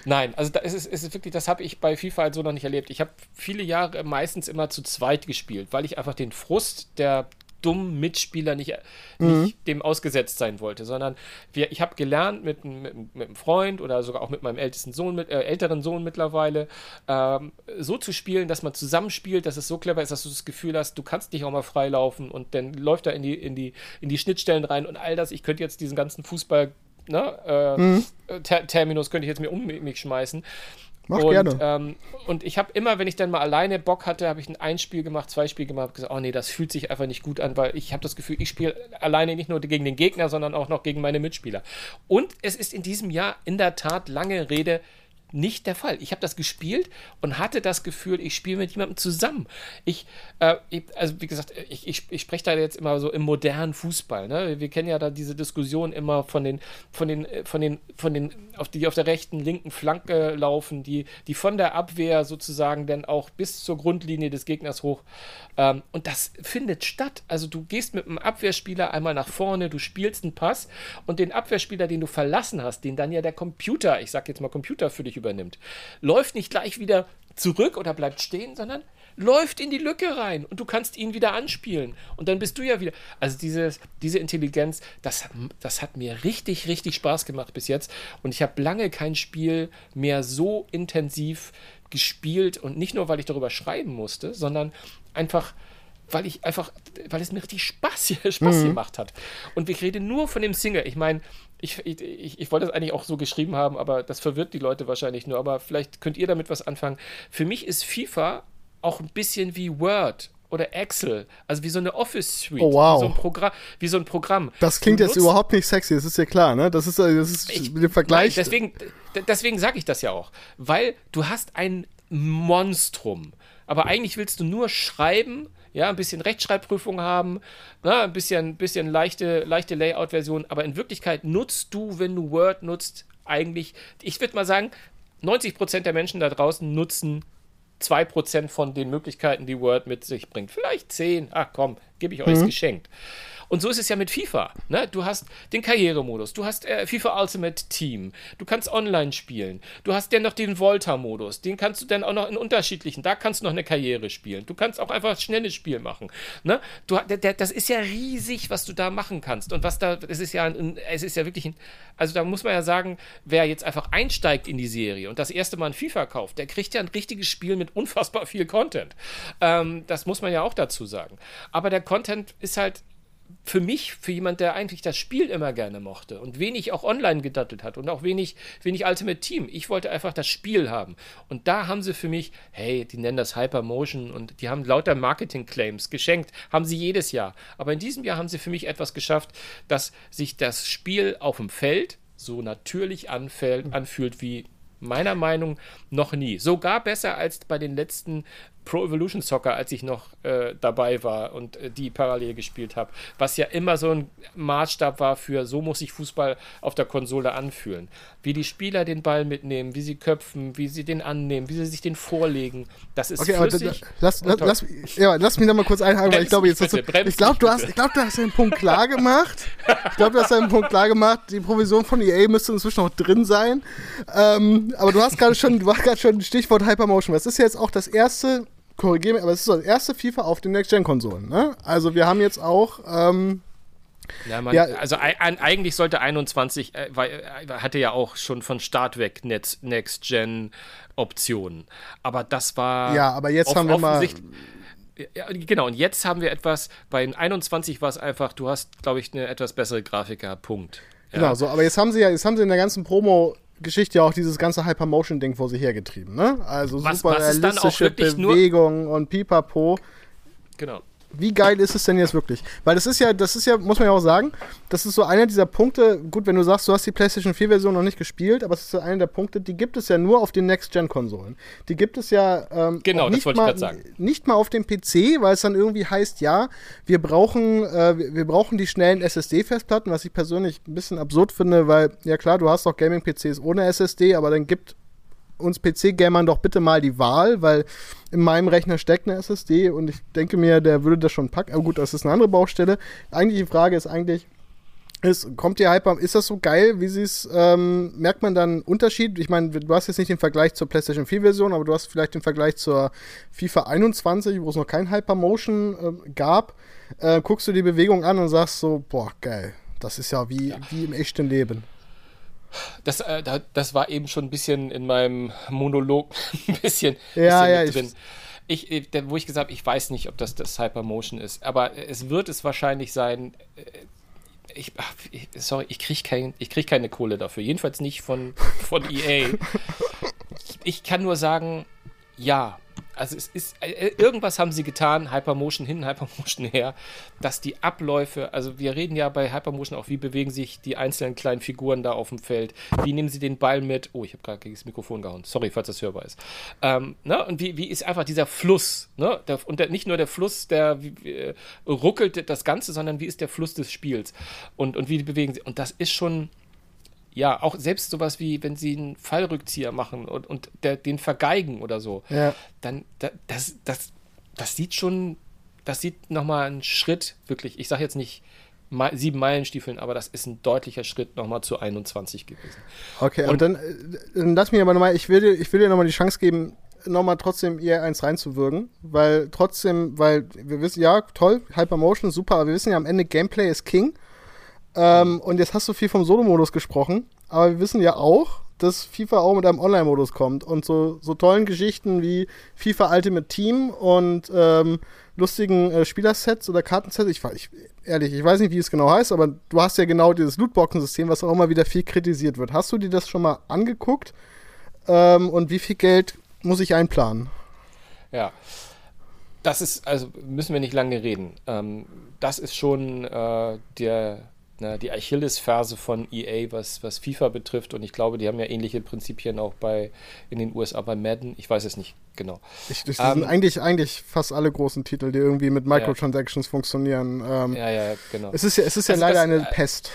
Nein, also da ist es, ist wirklich, das habe ich bei FIFA halt so noch nicht erlebt. Ich habe viele Jahre meistens immer zu zweit gespielt, weil ich einfach den Frust der dummen Mitspieler nicht, mhm. nicht dem ausgesetzt sein wollte, sondern wir, ich habe gelernt mit, mit, mit, einem Freund oder sogar auch mit meinem ältesten Sohn, mit, äh, älteren Sohn mittlerweile, ähm, so zu spielen, dass man zusammenspielt, dass es so clever ist, dass du das Gefühl hast, du kannst dich auch mal freilaufen und dann läuft er in die, in die, in die Schnittstellen rein und all das. Ich könnte jetzt diesen ganzen Fußball Ne, äh, mhm. Ter Terminus könnte ich jetzt mir um mich schmeißen. Mach und, gerne. Ähm, und ich habe immer, wenn ich dann mal alleine Bock hatte, habe ich ein, ein Spiel gemacht, zwei Spiele gemacht, gesagt, oh nee, das fühlt sich einfach nicht gut an, weil ich habe das Gefühl, ich spiele alleine nicht nur gegen den Gegner, sondern auch noch gegen meine Mitspieler. Und es ist in diesem Jahr in der Tat lange Rede nicht der Fall. Ich habe das gespielt und hatte das Gefühl, ich spiele mit jemandem zusammen. Ich, äh, also wie gesagt, ich, ich, ich spreche da jetzt immer so im modernen Fußball. Ne? Wir kennen ja da diese Diskussion immer von den, von den, von den, von den, auf die auf der rechten, linken Flanke laufen, die, die von der Abwehr sozusagen dann auch bis zur Grundlinie des Gegners hoch. Ähm, und das findet statt. Also du gehst mit einem Abwehrspieler einmal nach vorne, du spielst einen Pass und den Abwehrspieler, den du verlassen hast, den dann ja der Computer, ich sag jetzt mal Computer für dich übernimmt, läuft nicht gleich wieder zurück oder bleibt stehen, sondern läuft in die Lücke rein und du kannst ihn wieder anspielen. Und dann bist du ja wieder. Also dieses, diese Intelligenz, das, das hat mir richtig, richtig Spaß gemacht bis jetzt. Und ich habe lange kein Spiel mehr so intensiv gespielt. Und nicht nur, weil ich darüber schreiben musste, sondern einfach weil ich einfach, weil es mir richtig Spaß, Spaß mhm. gemacht hat. Und ich rede nur von dem Single. Ich meine, ich, ich, ich wollte das eigentlich auch so geschrieben haben, aber das verwirrt die Leute wahrscheinlich nur. Aber vielleicht könnt ihr damit was anfangen. Für mich ist FIFA auch ein bisschen wie Word oder Excel, also wie so eine Office Suite, oh, wow. wie, so ein Programm, wie so ein Programm. Das klingt du jetzt überhaupt nicht sexy, das ist ja klar, ne? Das ist, das ist ich, mit dem Vergleich. Nein, deswegen deswegen sage ich das ja auch, weil du hast ein Monstrum, aber eigentlich willst du nur schreiben, ja, ein bisschen Rechtschreibprüfung haben, na, ne? ein bisschen, bisschen leichte, leichte Layout-Version, aber in Wirklichkeit nutzt du, wenn du Word nutzt, eigentlich, ich würde mal sagen, 90% der Menschen da draußen nutzen 2% von den Möglichkeiten, die Word mit sich bringt. Vielleicht 10. Ach komm, gebe ich euch mhm. geschenkt. Und so ist es ja mit FIFA. Ne? Du hast den Karrieremodus, du hast äh, FIFA Ultimate Team, du kannst online spielen, du hast dann noch den Volta-Modus, den kannst du dann auch noch in unterschiedlichen, da kannst du noch eine Karriere spielen. Du kannst auch einfach ein schnelles Spiel machen. Ne? Du, der, der, das ist ja riesig, was du da machen kannst. Und was da, es ist ja, ein, es ist ja wirklich ein, also da muss man ja sagen, wer jetzt einfach einsteigt in die Serie und das erste Mal ein FIFA kauft, der kriegt ja ein richtiges Spiel mit unfassbar viel Content. Ähm, das muss man ja auch dazu sagen. Aber der Content ist halt für mich, für jemand, der eigentlich das Spiel immer gerne mochte und wenig auch online gedattelt hat und auch wenig, wenig Ultimate Team. Ich wollte einfach das Spiel haben. Und da haben sie für mich, hey, die nennen das Hypermotion und die haben lauter Marketing-Claims geschenkt, haben sie jedes Jahr. Aber in diesem Jahr haben sie für mich etwas geschafft, dass sich das Spiel auf dem Feld so natürlich anfällt, anfühlt wie meiner Meinung noch nie. Sogar besser als bei den letzten Pro Evolution Soccer, als ich noch äh, dabei war und äh, die parallel gespielt habe, was ja immer so ein Maßstab war für, so muss sich Fußball auf der Konsole anfühlen. Wie die Spieler den Ball mitnehmen, wie sie köpfen, wie sie den annehmen, wie sie sich den vorlegen, das ist okay, flüssig. Aber, lass, lass, lass, ja, lass mich da mal kurz einhaken, weil ich glaube, jetzt bitte, du, ich glaube, du hast, ich glaube, du hast einen Punkt klar gemacht. ich glaube, du hast einen Punkt klar gemacht. Die Provision von EA müsste inzwischen noch drin sein. Ähm, aber du hast gerade schon, du hast gerade schon Stichwort Hypermotion. Das ist jetzt auch das erste korrigiere mich, aber es ist das erste FIFA auf den Next-Gen-Konsolen. Ne? Also wir haben jetzt auch. Ähm, ja, man, ja, also ein, eigentlich sollte 21, äh, weil, äh, hatte ja auch schon von Start weg Next-Gen-Optionen. Aber das war. Ja, aber jetzt haben wir mal. Ja, genau, und jetzt haben wir etwas, bei 21 war es einfach, du hast, glaube ich, eine etwas bessere Grafiker, Punkt. Ja. Genau, so, aber jetzt haben sie ja, jetzt haben sie in der ganzen Promo Geschichte ja auch dieses ganze Hypermotion-Ding vor sich hergetrieben, ne? Also was, super was realistische Bewegung und Pipapo. Genau wie geil ist es denn jetzt wirklich? Weil das ist ja, das ist ja, muss man ja auch sagen, das ist so einer dieser Punkte, gut, wenn du sagst, du hast die PlayStation 4 Version noch nicht gespielt, aber es ist so einer der Punkte, die gibt es ja nur auf den Next-Gen-Konsolen. Die gibt es ja ähm, genau, nicht, mal, nicht mal auf dem PC, weil es dann irgendwie heißt, ja, wir brauchen, äh, wir brauchen die schnellen SSD-Festplatten, was ich persönlich ein bisschen absurd finde, weil, ja klar, du hast auch Gaming-PCs ohne SSD, aber dann gibt uns PC-Gamern doch bitte mal die Wahl, weil in meinem Rechner steckt eine SSD und ich denke mir, der würde das schon packen. Aber gut, das ist eine andere Baustelle. Eigentlich die Frage ist eigentlich, ist, kommt die Hyper, ist das so geil, wie sie es, ähm, merkt man dann einen Unterschied? Ich meine, du hast jetzt nicht den Vergleich zur PlayStation 4 Version, aber du hast vielleicht den Vergleich zur FIFA 21, wo es noch kein Hypermotion äh, gab. Äh, guckst du die Bewegung an und sagst so, boah, geil. Das ist ja wie, ja. wie im echten Leben. Das, äh, das war eben schon ein bisschen in meinem Monolog ein bisschen, ja, bisschen ja, drin. Ich, ich, wo ich gesagt habe, ich weiß nicht, ob das das Hypermotion ist, aber es wird es wahrscheinlich sein. Äh, ich, ach, ich sorry, ich kriege kein, krieg keine Kohle dafür. Jedenfalls nicht von, von EA. ich kann nur sagen, ja, also es ist, äh, äh, irgendwas haben sie getan, Hypermotion hin, Hypermotion her, dass die Abläufe, also wir reden ja bei Hypermotion auch, wie bewegen sich die einzelnen kleinen Figuren da auf dem Feld, wie nehmen sie den Ball mit, oh, ich habe gerade gegen das Mikrofon gehauen, sorry, falls das hörbar ist. Ähm, ne? Und wie, wie ist einfach dieser Fluss, ne? Der, und der, nicht nur der Fluss, der wie, äh, ruckelt das Ganze, sondern wie ist der Fluss des Spiels und, und wie bewegen sie, und das ist schon ja, auch selbst sowas wie, wenn sie einen Fallrückzieher machen und, und der, den vergeigen oder so, ja. dann da, das, das, das sieht schon, das sieht nochmal einen Schritt, wirklich, ich sage jetzt nicht sieben Meilenstiefeln, aber das ist ein deutlicher Schritt nochmal zu 21 gewesen. Okay, und, und dann, äh, dann lass mich aber nochmal, ich will, ich will dir nochmal die Chance geben, nochmal trotzdem ihr eins reinzuwürgen, weil trotzdem, weil wir wissen, ja, toll, Hypermotion, super, aber wir wissen ja am Ende, Gameplay ist King. Ähm. Und jetzt hast du viel vom Solo-Modus gesprochen, aber wir wissen ja auch, dass FIFA auch mit einem Online-Modus kommt und so, so tollen Geschichten wie FIFA Ultimate Team und ähm, lustigen äh, Spielersets oder Kartensets. Ich, ich, ehrlich, ich weiß nicht, wie es genau heißt, aber du hast ja genau dieses Lootboxen-System, was auch immer wieder viel kritisiert wird. Hast du dir das schon mal angeguckt? Ähm, und wie viel Geld muss ich einplanen? Ja. Das ist, also müssen wir nicht lange reden. Ähm, das ist schon äh, der na, die Achillesferse von EA, was, was FIFA betrifft. Und ich glaube, die haben ja ähnliche Prinzipien auch bei in den USA bei Madden. Ich weiß es nicht genau. Ich, das ähm, sind eigentlich, eigentlich fast alle großen Titel, die irgendwie mit Microtransactions ja. funktionieren. Ähm, ja, ja, genau. Es ist ja, es ist ja also leider das, eine äh, Pest.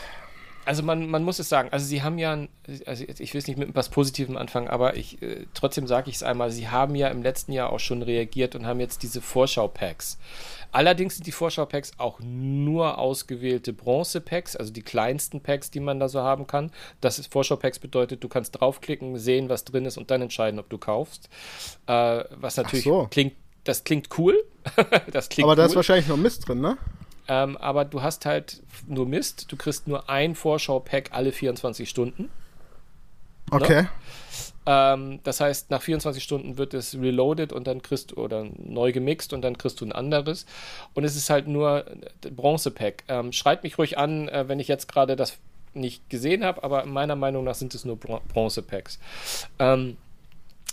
Also man, man muss es sagen, also sie haben ja, also ich will es nicht mit etwas Positivem anfangen, aber ich, äh, trotzdem sage ich es einmal, sie haben ja im letzten Jahr auch schon reagiert und haben jetzt diese Vorschau-Packs. Allerdings sind die Vorschau-Packs auch nur ausgewählte Bronze-Packs, also die kleinsten Packs, die man da so haben kann. Das ist Vorschau-Packs bedeutet, du kannst draufklicken, sehen, was drin ist und dann entscheiden, ob du kaufst. Äh, was natürlich so. klingt, das klingt cool. das klingt Aber da ist wahrscheinlich noch Mist drin, ne? Ähm, aber du hast halt nur Mist. Du kriegst nur ein Vorschau-Pack alle 24 Stunden. Okay. Ne? Ähm, das heißt, nach 24 Stunden wird es reloaded und dann kriegst du oder neu gemixt und dann kriegst du ein anderes. Und es ist halt nur Bronze-Pack. Ähm, schreibt mich ruhig an, äh, wenn ich jetzt gerade das nicht gesehen habe, aber meiner Meinung nach sind es nur Bronze-Packs. Ähm,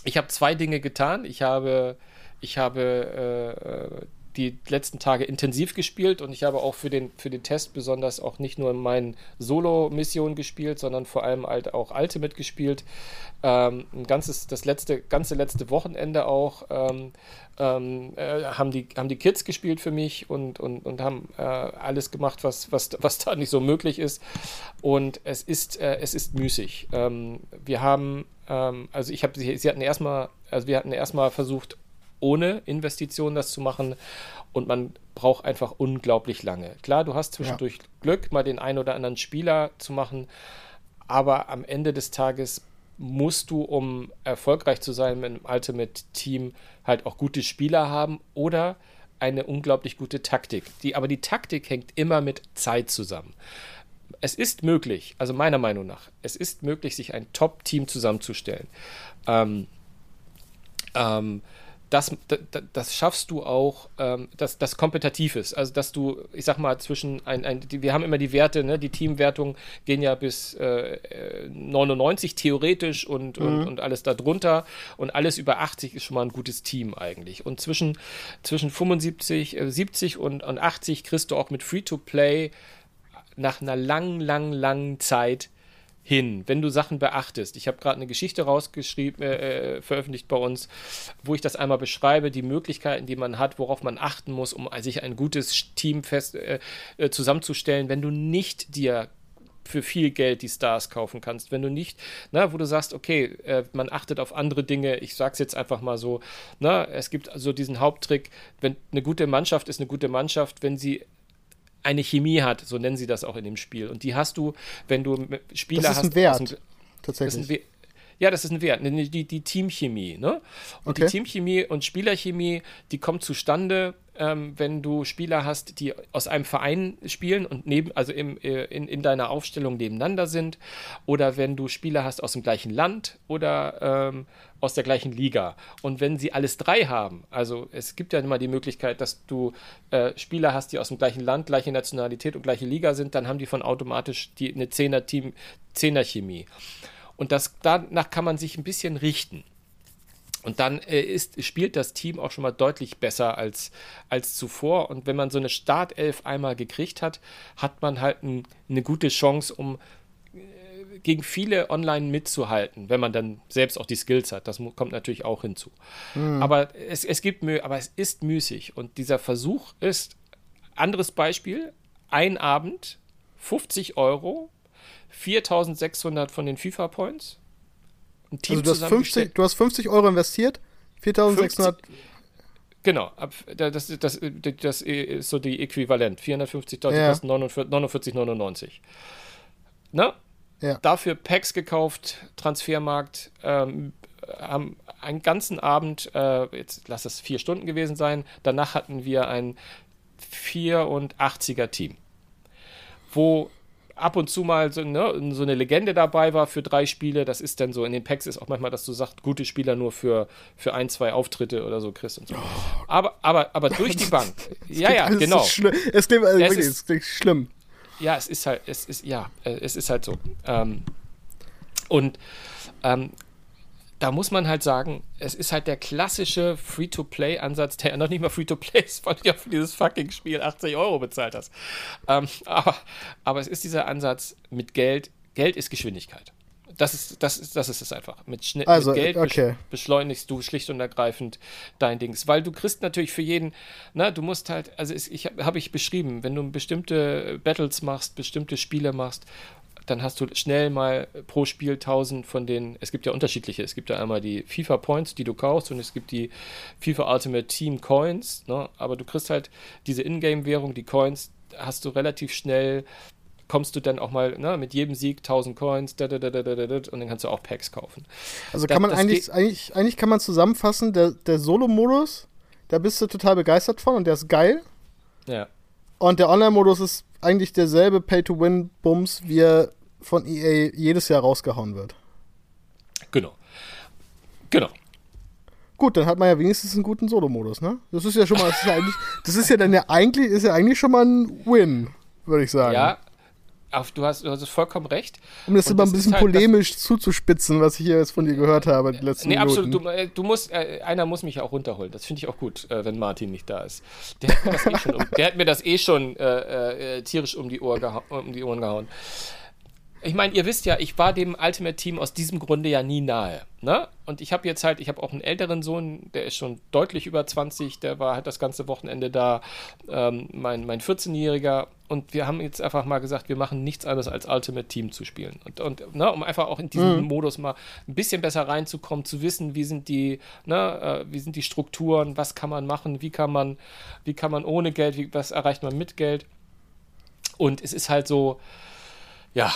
ich habe zwei Dinge getan. Ich habe, ich habe äh, die letzten Tage intensiv gespielt und ich habe auch für den, für den Test besonders auch nicht nur in meinen Solo-Missionen gespielt, sondern vor allem halt auch Ultimate gespielt. Ähm, ein ganzes, das letzte, ganze letzte Wochenende auch ähm, ähm, äh, haben, die, haben die Kids gespielt für mich und, und, und haben äh, alles gemacht, was, was, was da nicht so möglich ist. Und es ist, äh, es ist müßig. Ähm, wir haben, ähm, also ich habe, sie, sie hatten erstmal, also wir hatten erstmal versucht, ohne Investitionen das zu machen. Und man braucht einfach unglaublich lange. Klar, du hast zwischendurch ja. Glück, mal den einen oder anderen Spieler zu machen, aber am Ende des Tages musst du, um erfolgreich zu sein mit einem Ultimate Team, halt auch gute Spieler haben oder eine unglaublich gute Taktik. Die, aber die Taktik hängt immer mit Zeit zusammen. Es ist möglich, also meiner Meinung nach, es ist möglich, sich ein Top-Team zusammenzustellen. Ähm, ähm, das, das, das schaffst du auch, ähm, dass das kompetitiv ist. Also, dass du, ich sag mal, zwischen ein, ein die, wir haben immer die Werte, ne? die Teamwertungen gehen ja bis äh, 99 theoretisch und, mhm. und, und alles darunter und alles über 80 ist schon mal ein gutes Team eigentlich. Und zwischen, zwischen 75, äh, 70 und, und 80 kriegst du auch mit Free-to-Play nach einer langen, langen, langen Zeit hin, wenn du Sachen beachtest. Ich habe gerade eine Geschichte rausgeschrieben, äh, äh, veröffentlicht bei uns, wo ich das einmal beschreibe, die Möglichkeiten, die man hat, worauf man achten muss, um sich ein gutes Team fest äh, äh, zusammenzustellen, wenn du nicht dir für viel Geld die Stars kaufen kannst, wenn du nicht, na, wo du sagst, okay, äh, man achtet auf andere Dinge, ich sag's jetzt einfach mal so, na, es gibt also diesen Haupttrick, wenn eine gute Mannschaft ist eine gute Mannschaft, wenn sie eine Chemie hat, so nennen sie das auch in dem Spiel. Und die hast du, wenn du Spieler hast. Das ist ein Wert, dem, tatsächlich. Das ja, das ist ein Wert, die, die Teamchemie. Ne? Und okay. die Teamchemie und Spielerchemie, die kommt zustande, ähm, wenn du Spieler hast, die aus einem Verein spielen und neben, also im, äh, in, in deiner Aufstellung nebeneinander sind, oder wenn du Spieler hast aus dem gleichen Land oder ähm, aus der gleichen Liga. Und wenn sie alles drei haben, also es gibt ja immer die Möglichkeit, dass du äh, Spieler hast, die aus dem gleichen Land, gleiche Nationalität und gleiche Liga sind, dann haben die von automatisch die, eine Zehner-Team, Zehner-Chemie. Und das, danach kann man sich ein bisschen richten. Und dann äh, ist, spielt das Team auch schon mal deutlich besser als, als zuvor. Und wenn man so eine Startelf einmal gekriegt hat, hat man halt ein, eine gute Chance, um äh, gegen viele online mitzuhalten, wenn man dann selbst auch die Skills hat. Das kommt natürlich auch hinzu. Mhm. Aber, es, es gibt Mühe, aber es ist müßig. Und dieser Versuch ist, anderes Beispiel, ein Abend, 50 Euro, 4600 von den FIFA-Points. Also du hast, 50, du hast 50 Euro investiert, 4600. Genau, ab, das, das, das, das ist so die Äquivalent. 450 Dollar Ja. kosten 49,99. Ne? Ja. Dafür Packs gekauft, Transfermarkt, ähm, haben einen ganzen Abend, äh, jetzt lass es vier Stunden gewesen sein, danach hatten wir ein 84er Team, wo ab und zu mal so, ne, so eine Legende dabei war für drei Spiele. Das ist dann so, in den Packs ist auch manchmal, dass du sagst, gute Spieler nur für, für ein, zwei Auftritte oder so kriegst und so. Aber, aber, aber durch die Bank. ja, ja, so genau. schlimm. Es klingt, also Es ist- es schlimm. Ja, es ist halt, es ist, ja, äh, es ist halt so. Ähm, und ähm, da muss man halt sagen, es ist halt der klassische Free-to-Play-Ansatz, der noch nicht mal Free-to-Play ist, weil du ja für dieses fucking Spiel 80 Euro bezahlt hast. Ähm, aber, aber es ist dieser Ansatz mit Geld. Geld ist Geschwindigkeit. Das ist, das ist, das ist es einfach. Mit, Schnitt, Also, mit Geld okay. beschleunigst du schlicht und ergreifend dein Dings. Weil du kriegst natürlich für jeden, na, du musst halt, also es, ich habe hab ich beschrieben, wenn du bestimmte Battles machst, bestimmte Spiele machst, dann hast du schnell mal pro Spiel 1000 von den, es gibt ja unterschiedliche, es gibt ja einmal die FIFA Points, die du kaufst und es gibt die FIFA Ultimate Team Coins, ne? aber du kriegst halt diese Ingame-Währung, die Coins, hast du relativ schnell, kommst du dann auch mal ne, mit jedem Sieg 1000 Coins da, da, da, da, da, da, und dann kannst du auch Packs kaufen. Also kann man das eigentlich, eigentlich, eigentlich kann man zusammenfassen, der, der Solo-Modus, da bist du total begeistert von und der ist geil. Ja. Und der Online-Modus ist eigentlich derselbe Pay-to-Win-Bums, wie er von EA jedes Jahr rausgehauen wird. Genau. Genau. Gut, dann hat man ja wenigstens einen guten Solo-Modus, ne? Das ist ja schon mal, das ist ja eigentlich, das ist ja dann ja eigentlich, ist ja eigentlich schon mal ein Win, würde ich sagen. Ja, auf, du, hast, du hast vollkommen recht. Um das Und immer ein das bisschen halt das- polemisch zuzuspitzen, was ich hier jetzt von dir gehört habe, die letzten Nee, Minuten. absolut. Du, äh, du musst, äh, einer muss mich auch runterholen. Das finde ich auch gut, äh, wenn Martin nicht da ist. Der hat mir das eh schon, um, der hat mir das eh schon äh, äh, tierisch um die, Ohr um die Ohren gehauen. Ich meine, ihr wisst ja, ich war dem Ultimate Team aus diesem Grunde ja nie nahe. Ne? Und ich habe jetzt halt, ich habe auch einen älteren Sohn, der ist schon deutlich über 20, der war halt das ganze Wochenende da, ähm, mein, mein 14-Jähriger. Und wir haben jetzt einfach mal gesagt, wir machen nichts anderes als Ultimate Team zu spielen. Und, und ne, um einfach auch in diesen Modus mal ein bisschen besser reinzukommen, zu wissen, wie sind die, ne, äh, wie sind die Strukturen, was kann man machen, wie kann man, wie kann man ohne Geld, wie, was erreicht man mit Geld. Und es ist halt so, ja,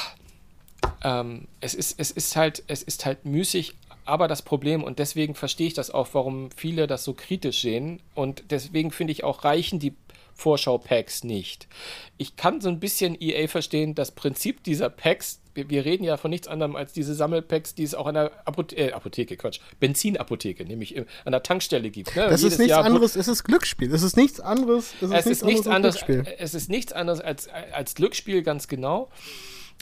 ähm, es, ist, es ist halt, es ist halt müßig, aber das Problem, und deswegen verstehe ich das auch, warum viele das so kritisch sehen, und deswegen finde ich auch, reichen die Vorschau-Packs nicht. Ich kann so ein bisschen EA verstehen, das Prinzip dieser Packs, wir, wir reden ja von nichts anderem als diese Sammelpacks, die es auch an der Apothe äh, Apotheke, Quatsch, Benzinapotheke, nämlich im- an der Tankstelle gibt. Ne? das ist nichts Jahr anderes, es ist Glücksspiel. Es ist nichts anderes. Es ist, es ist nichts anderes, als Glücksspiel. es ist nichts anderes als, als Glücksspiel, ganz genau.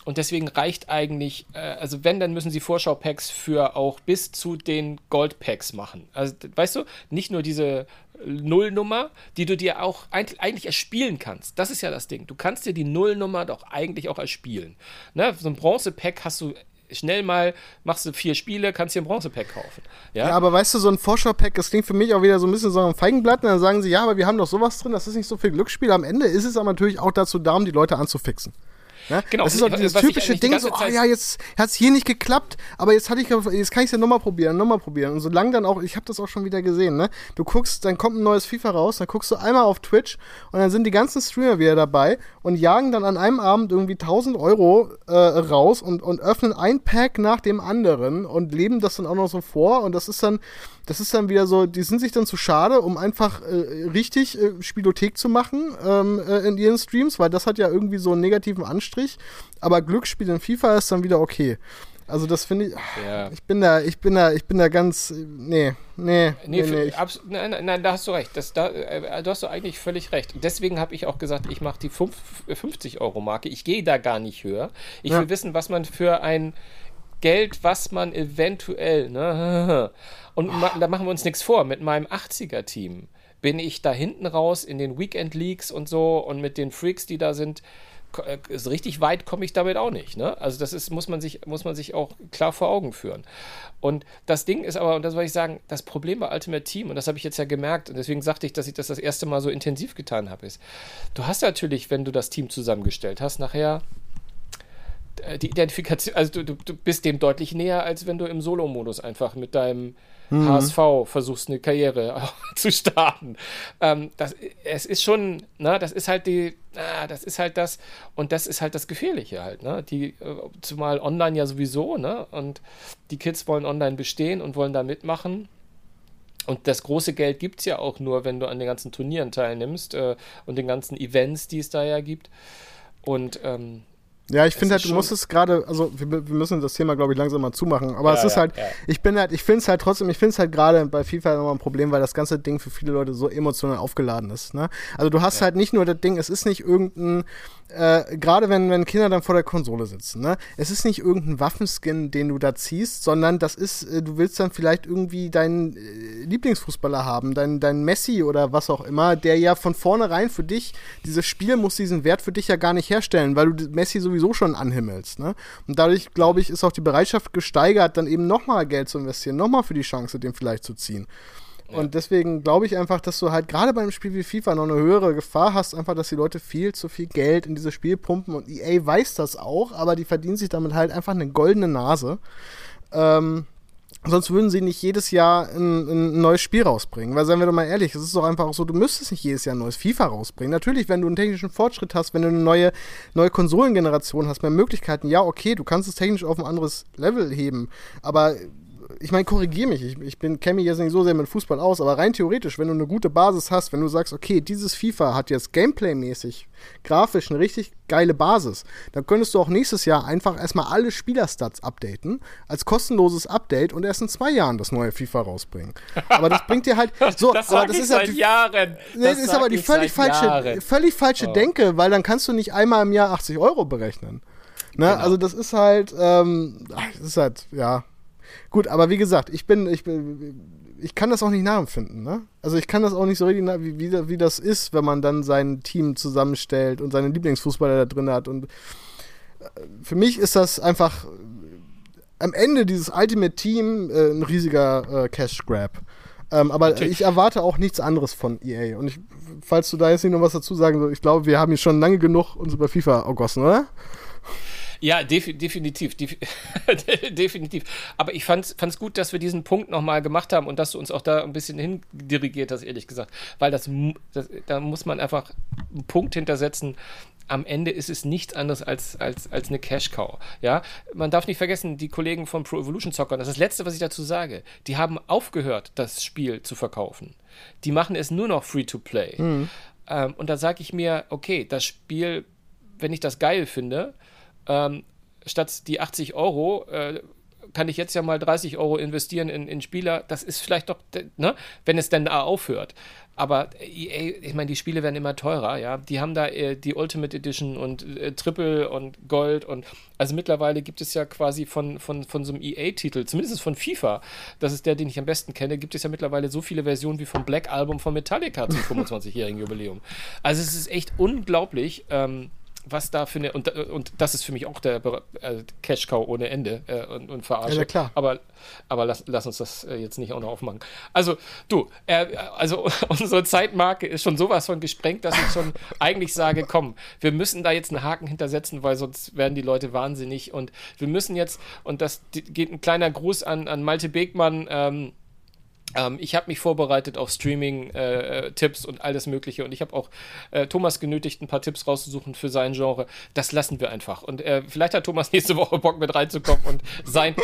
Und deswegen reicht eigentlich, äh, also wenn, dann müssen sie Vorschau-Packs für auch bis zu den Gold-Packs machen. Also, weißt du, nicht nur diese Nullnummer, die du dir auch eig- eigentlich erspielen kannst. Das ist ja das Ding. Du kannst dir die Nullnummer doch eigentlich auch erspielen. Ne? So ein Bronze-Pack hast du schnell mal, machst du vier Spiele, kannst dir ein Bronze-Pack kaufen. Ja, Ja, aber weißt du, so ein Vorschau-Pack, das klingt für mich auch wieder so ein bisschen so ein Feigenblatt. Und dann sagen sie, ja, aber wir haben doch sowas drin, das ist nicht so viel Glücksspiel. Am Ende ist es aber natürlich auch dazu da, um die Leute anzufixen. Ne? Genau, Das ist auch dieses typische Ding, so, oh ja, jetzt hat es hier nicht geklappt, aber jetzt, hatte ich, jetzt kann ich es ja nochmal probieren, nochmal probieren. Und solange dann auch, ich habe das auch schon wieder gesehen, ne? Du guckst, dann kommt ein neues FIFA raus, dann guckst du einmal auf Twitch und dann sind die ganzen Streamer wieder dabei und jagen dann an einem Abend irgendwie 1000 Euro äh, raus und, und öffnen ein Pack nach dem anderen und leben das dann auch noch so vor und das ist dann, das ist dann wieder so, die sind sich dann zu schade, um einfach äh, richtig äh, Spielothek zu machen ähm, äh, in ihren Streams, weil das hat ja irgendwie so einen negativen Anstrich. Aber Glücksspiel in FIFA ist dann wieder okay. Also das finde ich, Ja. ich bin da, ich bin da, ich bin da ganz, äh, nee, nee, nee, Nee, nee. Ich, nein, nein, nein, da hast du recht. Das, da, äh, du hast du eigentlich völlig recht. Deswegen habe ich auch gesagt, ich mache die fünf- 50-Euro-Marke. Ich gehe da gar nicht höher. Ich Ja. will wissen, was man für ein Geld, was man eventuell, ne? Und ma, da machen wir uns nichts vor. Mit meinem 80er-Team bin ich da hinten raus in den Weekend-Leagues und so und mit den Freaks, die da sind. Äh, So richtig weit komme ich damit auch nicht. Ne? Also das ist, muss man, sich, muss man sich auch klar vor Augen führen. Und das Ding ist aber, und das wollte ich sagen, das Problem bei Ultimate Team, und das habe ich jetzt ja gemerkt, und deswegen sagte ich, dass ich das das erste Mal so intensiv getan habe, ist, du hast natürlich, wenn du das Team zusammengestellt hast, nachher äh, die Identifikation, also du, du bist dem deutlich näher, als wenn du im Solo-Modus einfach mit deinem mhm. HSV versuchst, eine Karriere zu starten. Ähm, das, es ist schon, na, das ist halt die, na, das ist halt das, und das ist halt das Gefährliche halt, ne? Die, äh, zumal online ja sowieso, ne? Und die Kids wollen online bestehen und wollen da mitmachen. Und das große Geld gibt es ja auch nur, wenn du an den ganzen Turnieren teilnimmst äh, und den ganzen Events, die es da ja gibt. Und ähm, ja, ich finde halt, du musst es gerade, also wir, wir, müssen das Thema, glaube ich, langsam mal zumachen. Aber ja, es ist ja, halt, ja. ich bin halt, ich finde es halt trotzdem, ich finde es halt gerade bei FIFA nochmal ein Problem, weil das ganze Ding für viele Leute so emotional aufgeladen ist. Ne? Also du hast halt nicht nur das Ding, es ist nicht irgendein äh, gerade wenn, wenn Kinder dann vor der Konsole sitzen, ne? Es ist nicht irgendein Waffenskin, den du da ziehst, sondern das ist, äh, du willst dann vielleicht irgendwie deinen äh, Lieblingsfußballer haben, deinen dein Messi oder was auch immer, der ja von vornherein für dich, dieses Spiel muss diesen Wert für dich ja gar nicht herstellen, weil du Messi sowieso schon anhimmelst, ne? Und dadurch, glaube ich, ist auch die Bereitschaft gesteigert, dann eben nochmal Geld zu investieren, nochmal für die Chance, den vielleicht zu ziehen. Und deswegen glaube ich einfach, dass du halt gerade beim Spiel wie FIFA noch eine höhere Gefahr hast, einfach, dass die Leute viel zu viel Geld in dieses Spiel pumpen und EA weiß das auch, aber die verdienen sich damit halt einfach eine goldene Nase. Ähm, Sonst würden sie nicht jedes Jahr ein, ein, neues Spiel rausbringen. Weil, seien wir doch mal ehrlich, es ist doch einfach so, du müsstest nicht jedes Jahr ein neues FIFA rausbringen. Natürlich, wenn du einen technischen Fortschritt hast, wenn du eine neue, neue Konsolengeneration hast, mehr Möglichkeiten, ja, okay, du kannst es technisch auf ein anderes Level heben. Aber ich meine, korrigiere mich, ich, ich kenne mich jetzt nicht so sehr mit Fußball aus, aber rein theoretisch, wenn du eine gute Basis hast, wenn du sagst, okay, dieses FIFA hat jetzt Gameplay-mäßig, grafisch eine richtig geile Basis, dann könntest du auch nächstes Jahr einfach erstmal alle Spielerstats updaten, als kostenloses Update und erst in zwei Jahren das neue FIFA rausbringen. Aber das bringt dir halt so, das aber das ist halt Jahren. Nee, das ist aber die völlig falsche, völlig falsche oh. Denke, weil dann kannst du nicht einmal im Jahr 80 Euro berechnen. Ne? Genau. Also das ist halt, ähm, das ist halt, ja, Gut, aber wie gesagt, ich bin, ich bin, ich kann das auch nicht nachempfinden, ne? Also ich kann das auch nicht so richtig, wie, wie, wie das ist, wenn man dann sein Team zusammenstellt und seine Lieblingsfußballer da drin hat. Und äh, für mich ist das einfach am Ende dieses Ultimate Team äh, ein riesiger äh, Cash Grab. Ähm, aber Natürlich. ich erwarte auch nichts anderes von EA. Und ich, falls du da jetzt nicht noch was dazu sagen sollst, ich glaube, wir haben hier schon lange genug uns über FIFA ergossen, oder? Ja, def definitiv, def definitiv. Aber ich fand es gut, dass wir diesen Punkt nochmal gemacht haben und dass du uns auch da ein bisschen hindirigiert hast, ehrlich gesagt. Weil das, das, da muss man einfach einen Punkt hintersetzen. Am Ende ist es nichts anderes als, als, als eine Cash-Cow. Ja? Man darf nicht vergessen, die Kollegen von Pro Evolution Soccer, das ist das Letzte, was ich dazu sage, die haben aufgehört, das Spiel zu verkaufen. Die machen es nur noch Free-to-Play. Mhm. Ähm, und da sage ich mir, okay, das Spiel, wenn ich das geil finde, ähm, statt die 80 Euro äh, kann ich jetzt ja mal 30 Euro investieren in, in Spieler. Das ist vielleicht doch, ne, wenn es denn da aufhört. Aber EA, ich meine, die Spiele werden immer teurer, ja. Die haben da äh, die Ultimate Edition und äh, Triple und Gold und also mittlerweile gibt es ja quasi von, von, von so einem EA-Titel, zumindest von FIFA, das ist der, den ich am besten kenne, gibt es ja mittlerweile so viele Versionen wie vom Black Album von Metallica zum 25-jährigen Jubiläum. Also es ist echt unglaublich. Ähm, was da für eine, und, und das ist für mich auch der äh, Cash-Cow ohne Ende äh, und, und Verarsche. Ja, klar. Aber, aber lass, lass uns das äh, jetzt nicht auch noch aufmachen. Also, du, äh, also unsere Zeitmarke ist schon sowas von gesprengt, dass ich schon eigentlich sage, komm, wir müssen da jetzt einen Haken hintersetzen, weil sonst werden die Leute wahnsinnig und wir müssen jetzt, und das geht ein kleiner Gruß an, an Malte Begmann, ähm, ähm, ich habe mich vorbereitet auf Streaming-Tipps äh, und alles Mögliche und ich habe auch äh, Thomas genötigt, ein paar Tipps rauszusuchen für sein Genre. Das lassen wir einfach. Und äh, vielleicht hat Thomas nächste Woche Bock mit reinzukommen und sein,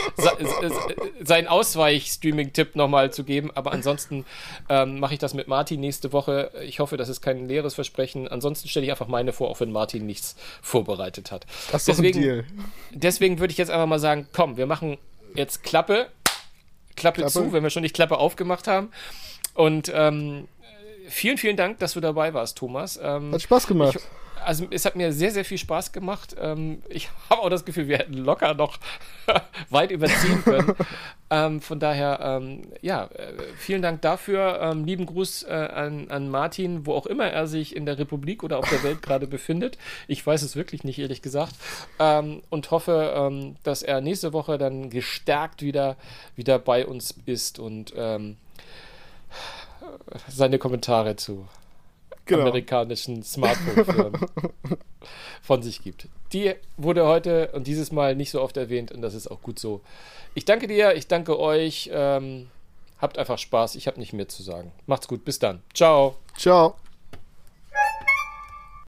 sein Ausweich-Streaming-Tipp nochmal zu geben. Aber ansonsten ähm, mache ich das mit Martin nächste Woche. Ich hoffe, das ist kein leeres Versprechen. Ansonsten stelle ich einfach meine vor, auch wenn Martin nichts vorbereitet hat. Das ist deswegen, Deal. deswegen würde ich jetzt einfach mal sagen, komm, wir machen jetzt Klappe Klappe, Klappe, zu, wenn wir schon die Klappe aufgemacht haben. Und ähm, vielen, vielen Dank, dass du dabei warst, Thomas. Ähm, hat Spaß gemacht. Ich, also es hat mir sehr, sehr viel Spaß gemacht. Ähm, ich habe auch das Gefühl, wir hätten locker noch weit überziehen können. ähm, von daher, ähm, ja, äh, vielen Dank dafür. Ähm, lieben Gruß äh, an, an Martin, wo auch immer er sich in der Republik oder auf der Welt gerade befindet. Ich weiß es wirklich nicht, ehrlich gesagt. Ähm, und hoffe, ähm, dass er nächste Woche dann gestärkt wieder, wieder bei uns ist und seine Kommentare zu Genau. amerikanischen Smartphone-Firmen von sich gibt. Die wurde heute und dieses Mal nicht so oft erwähnt und das ist auch gut so. Ich danke dir, ich danke euch. Ähm, habt einfach Spaß. Ich habe nicht mehr zu sagen. Macht's gut. Bis dann. Ciao. Ciao.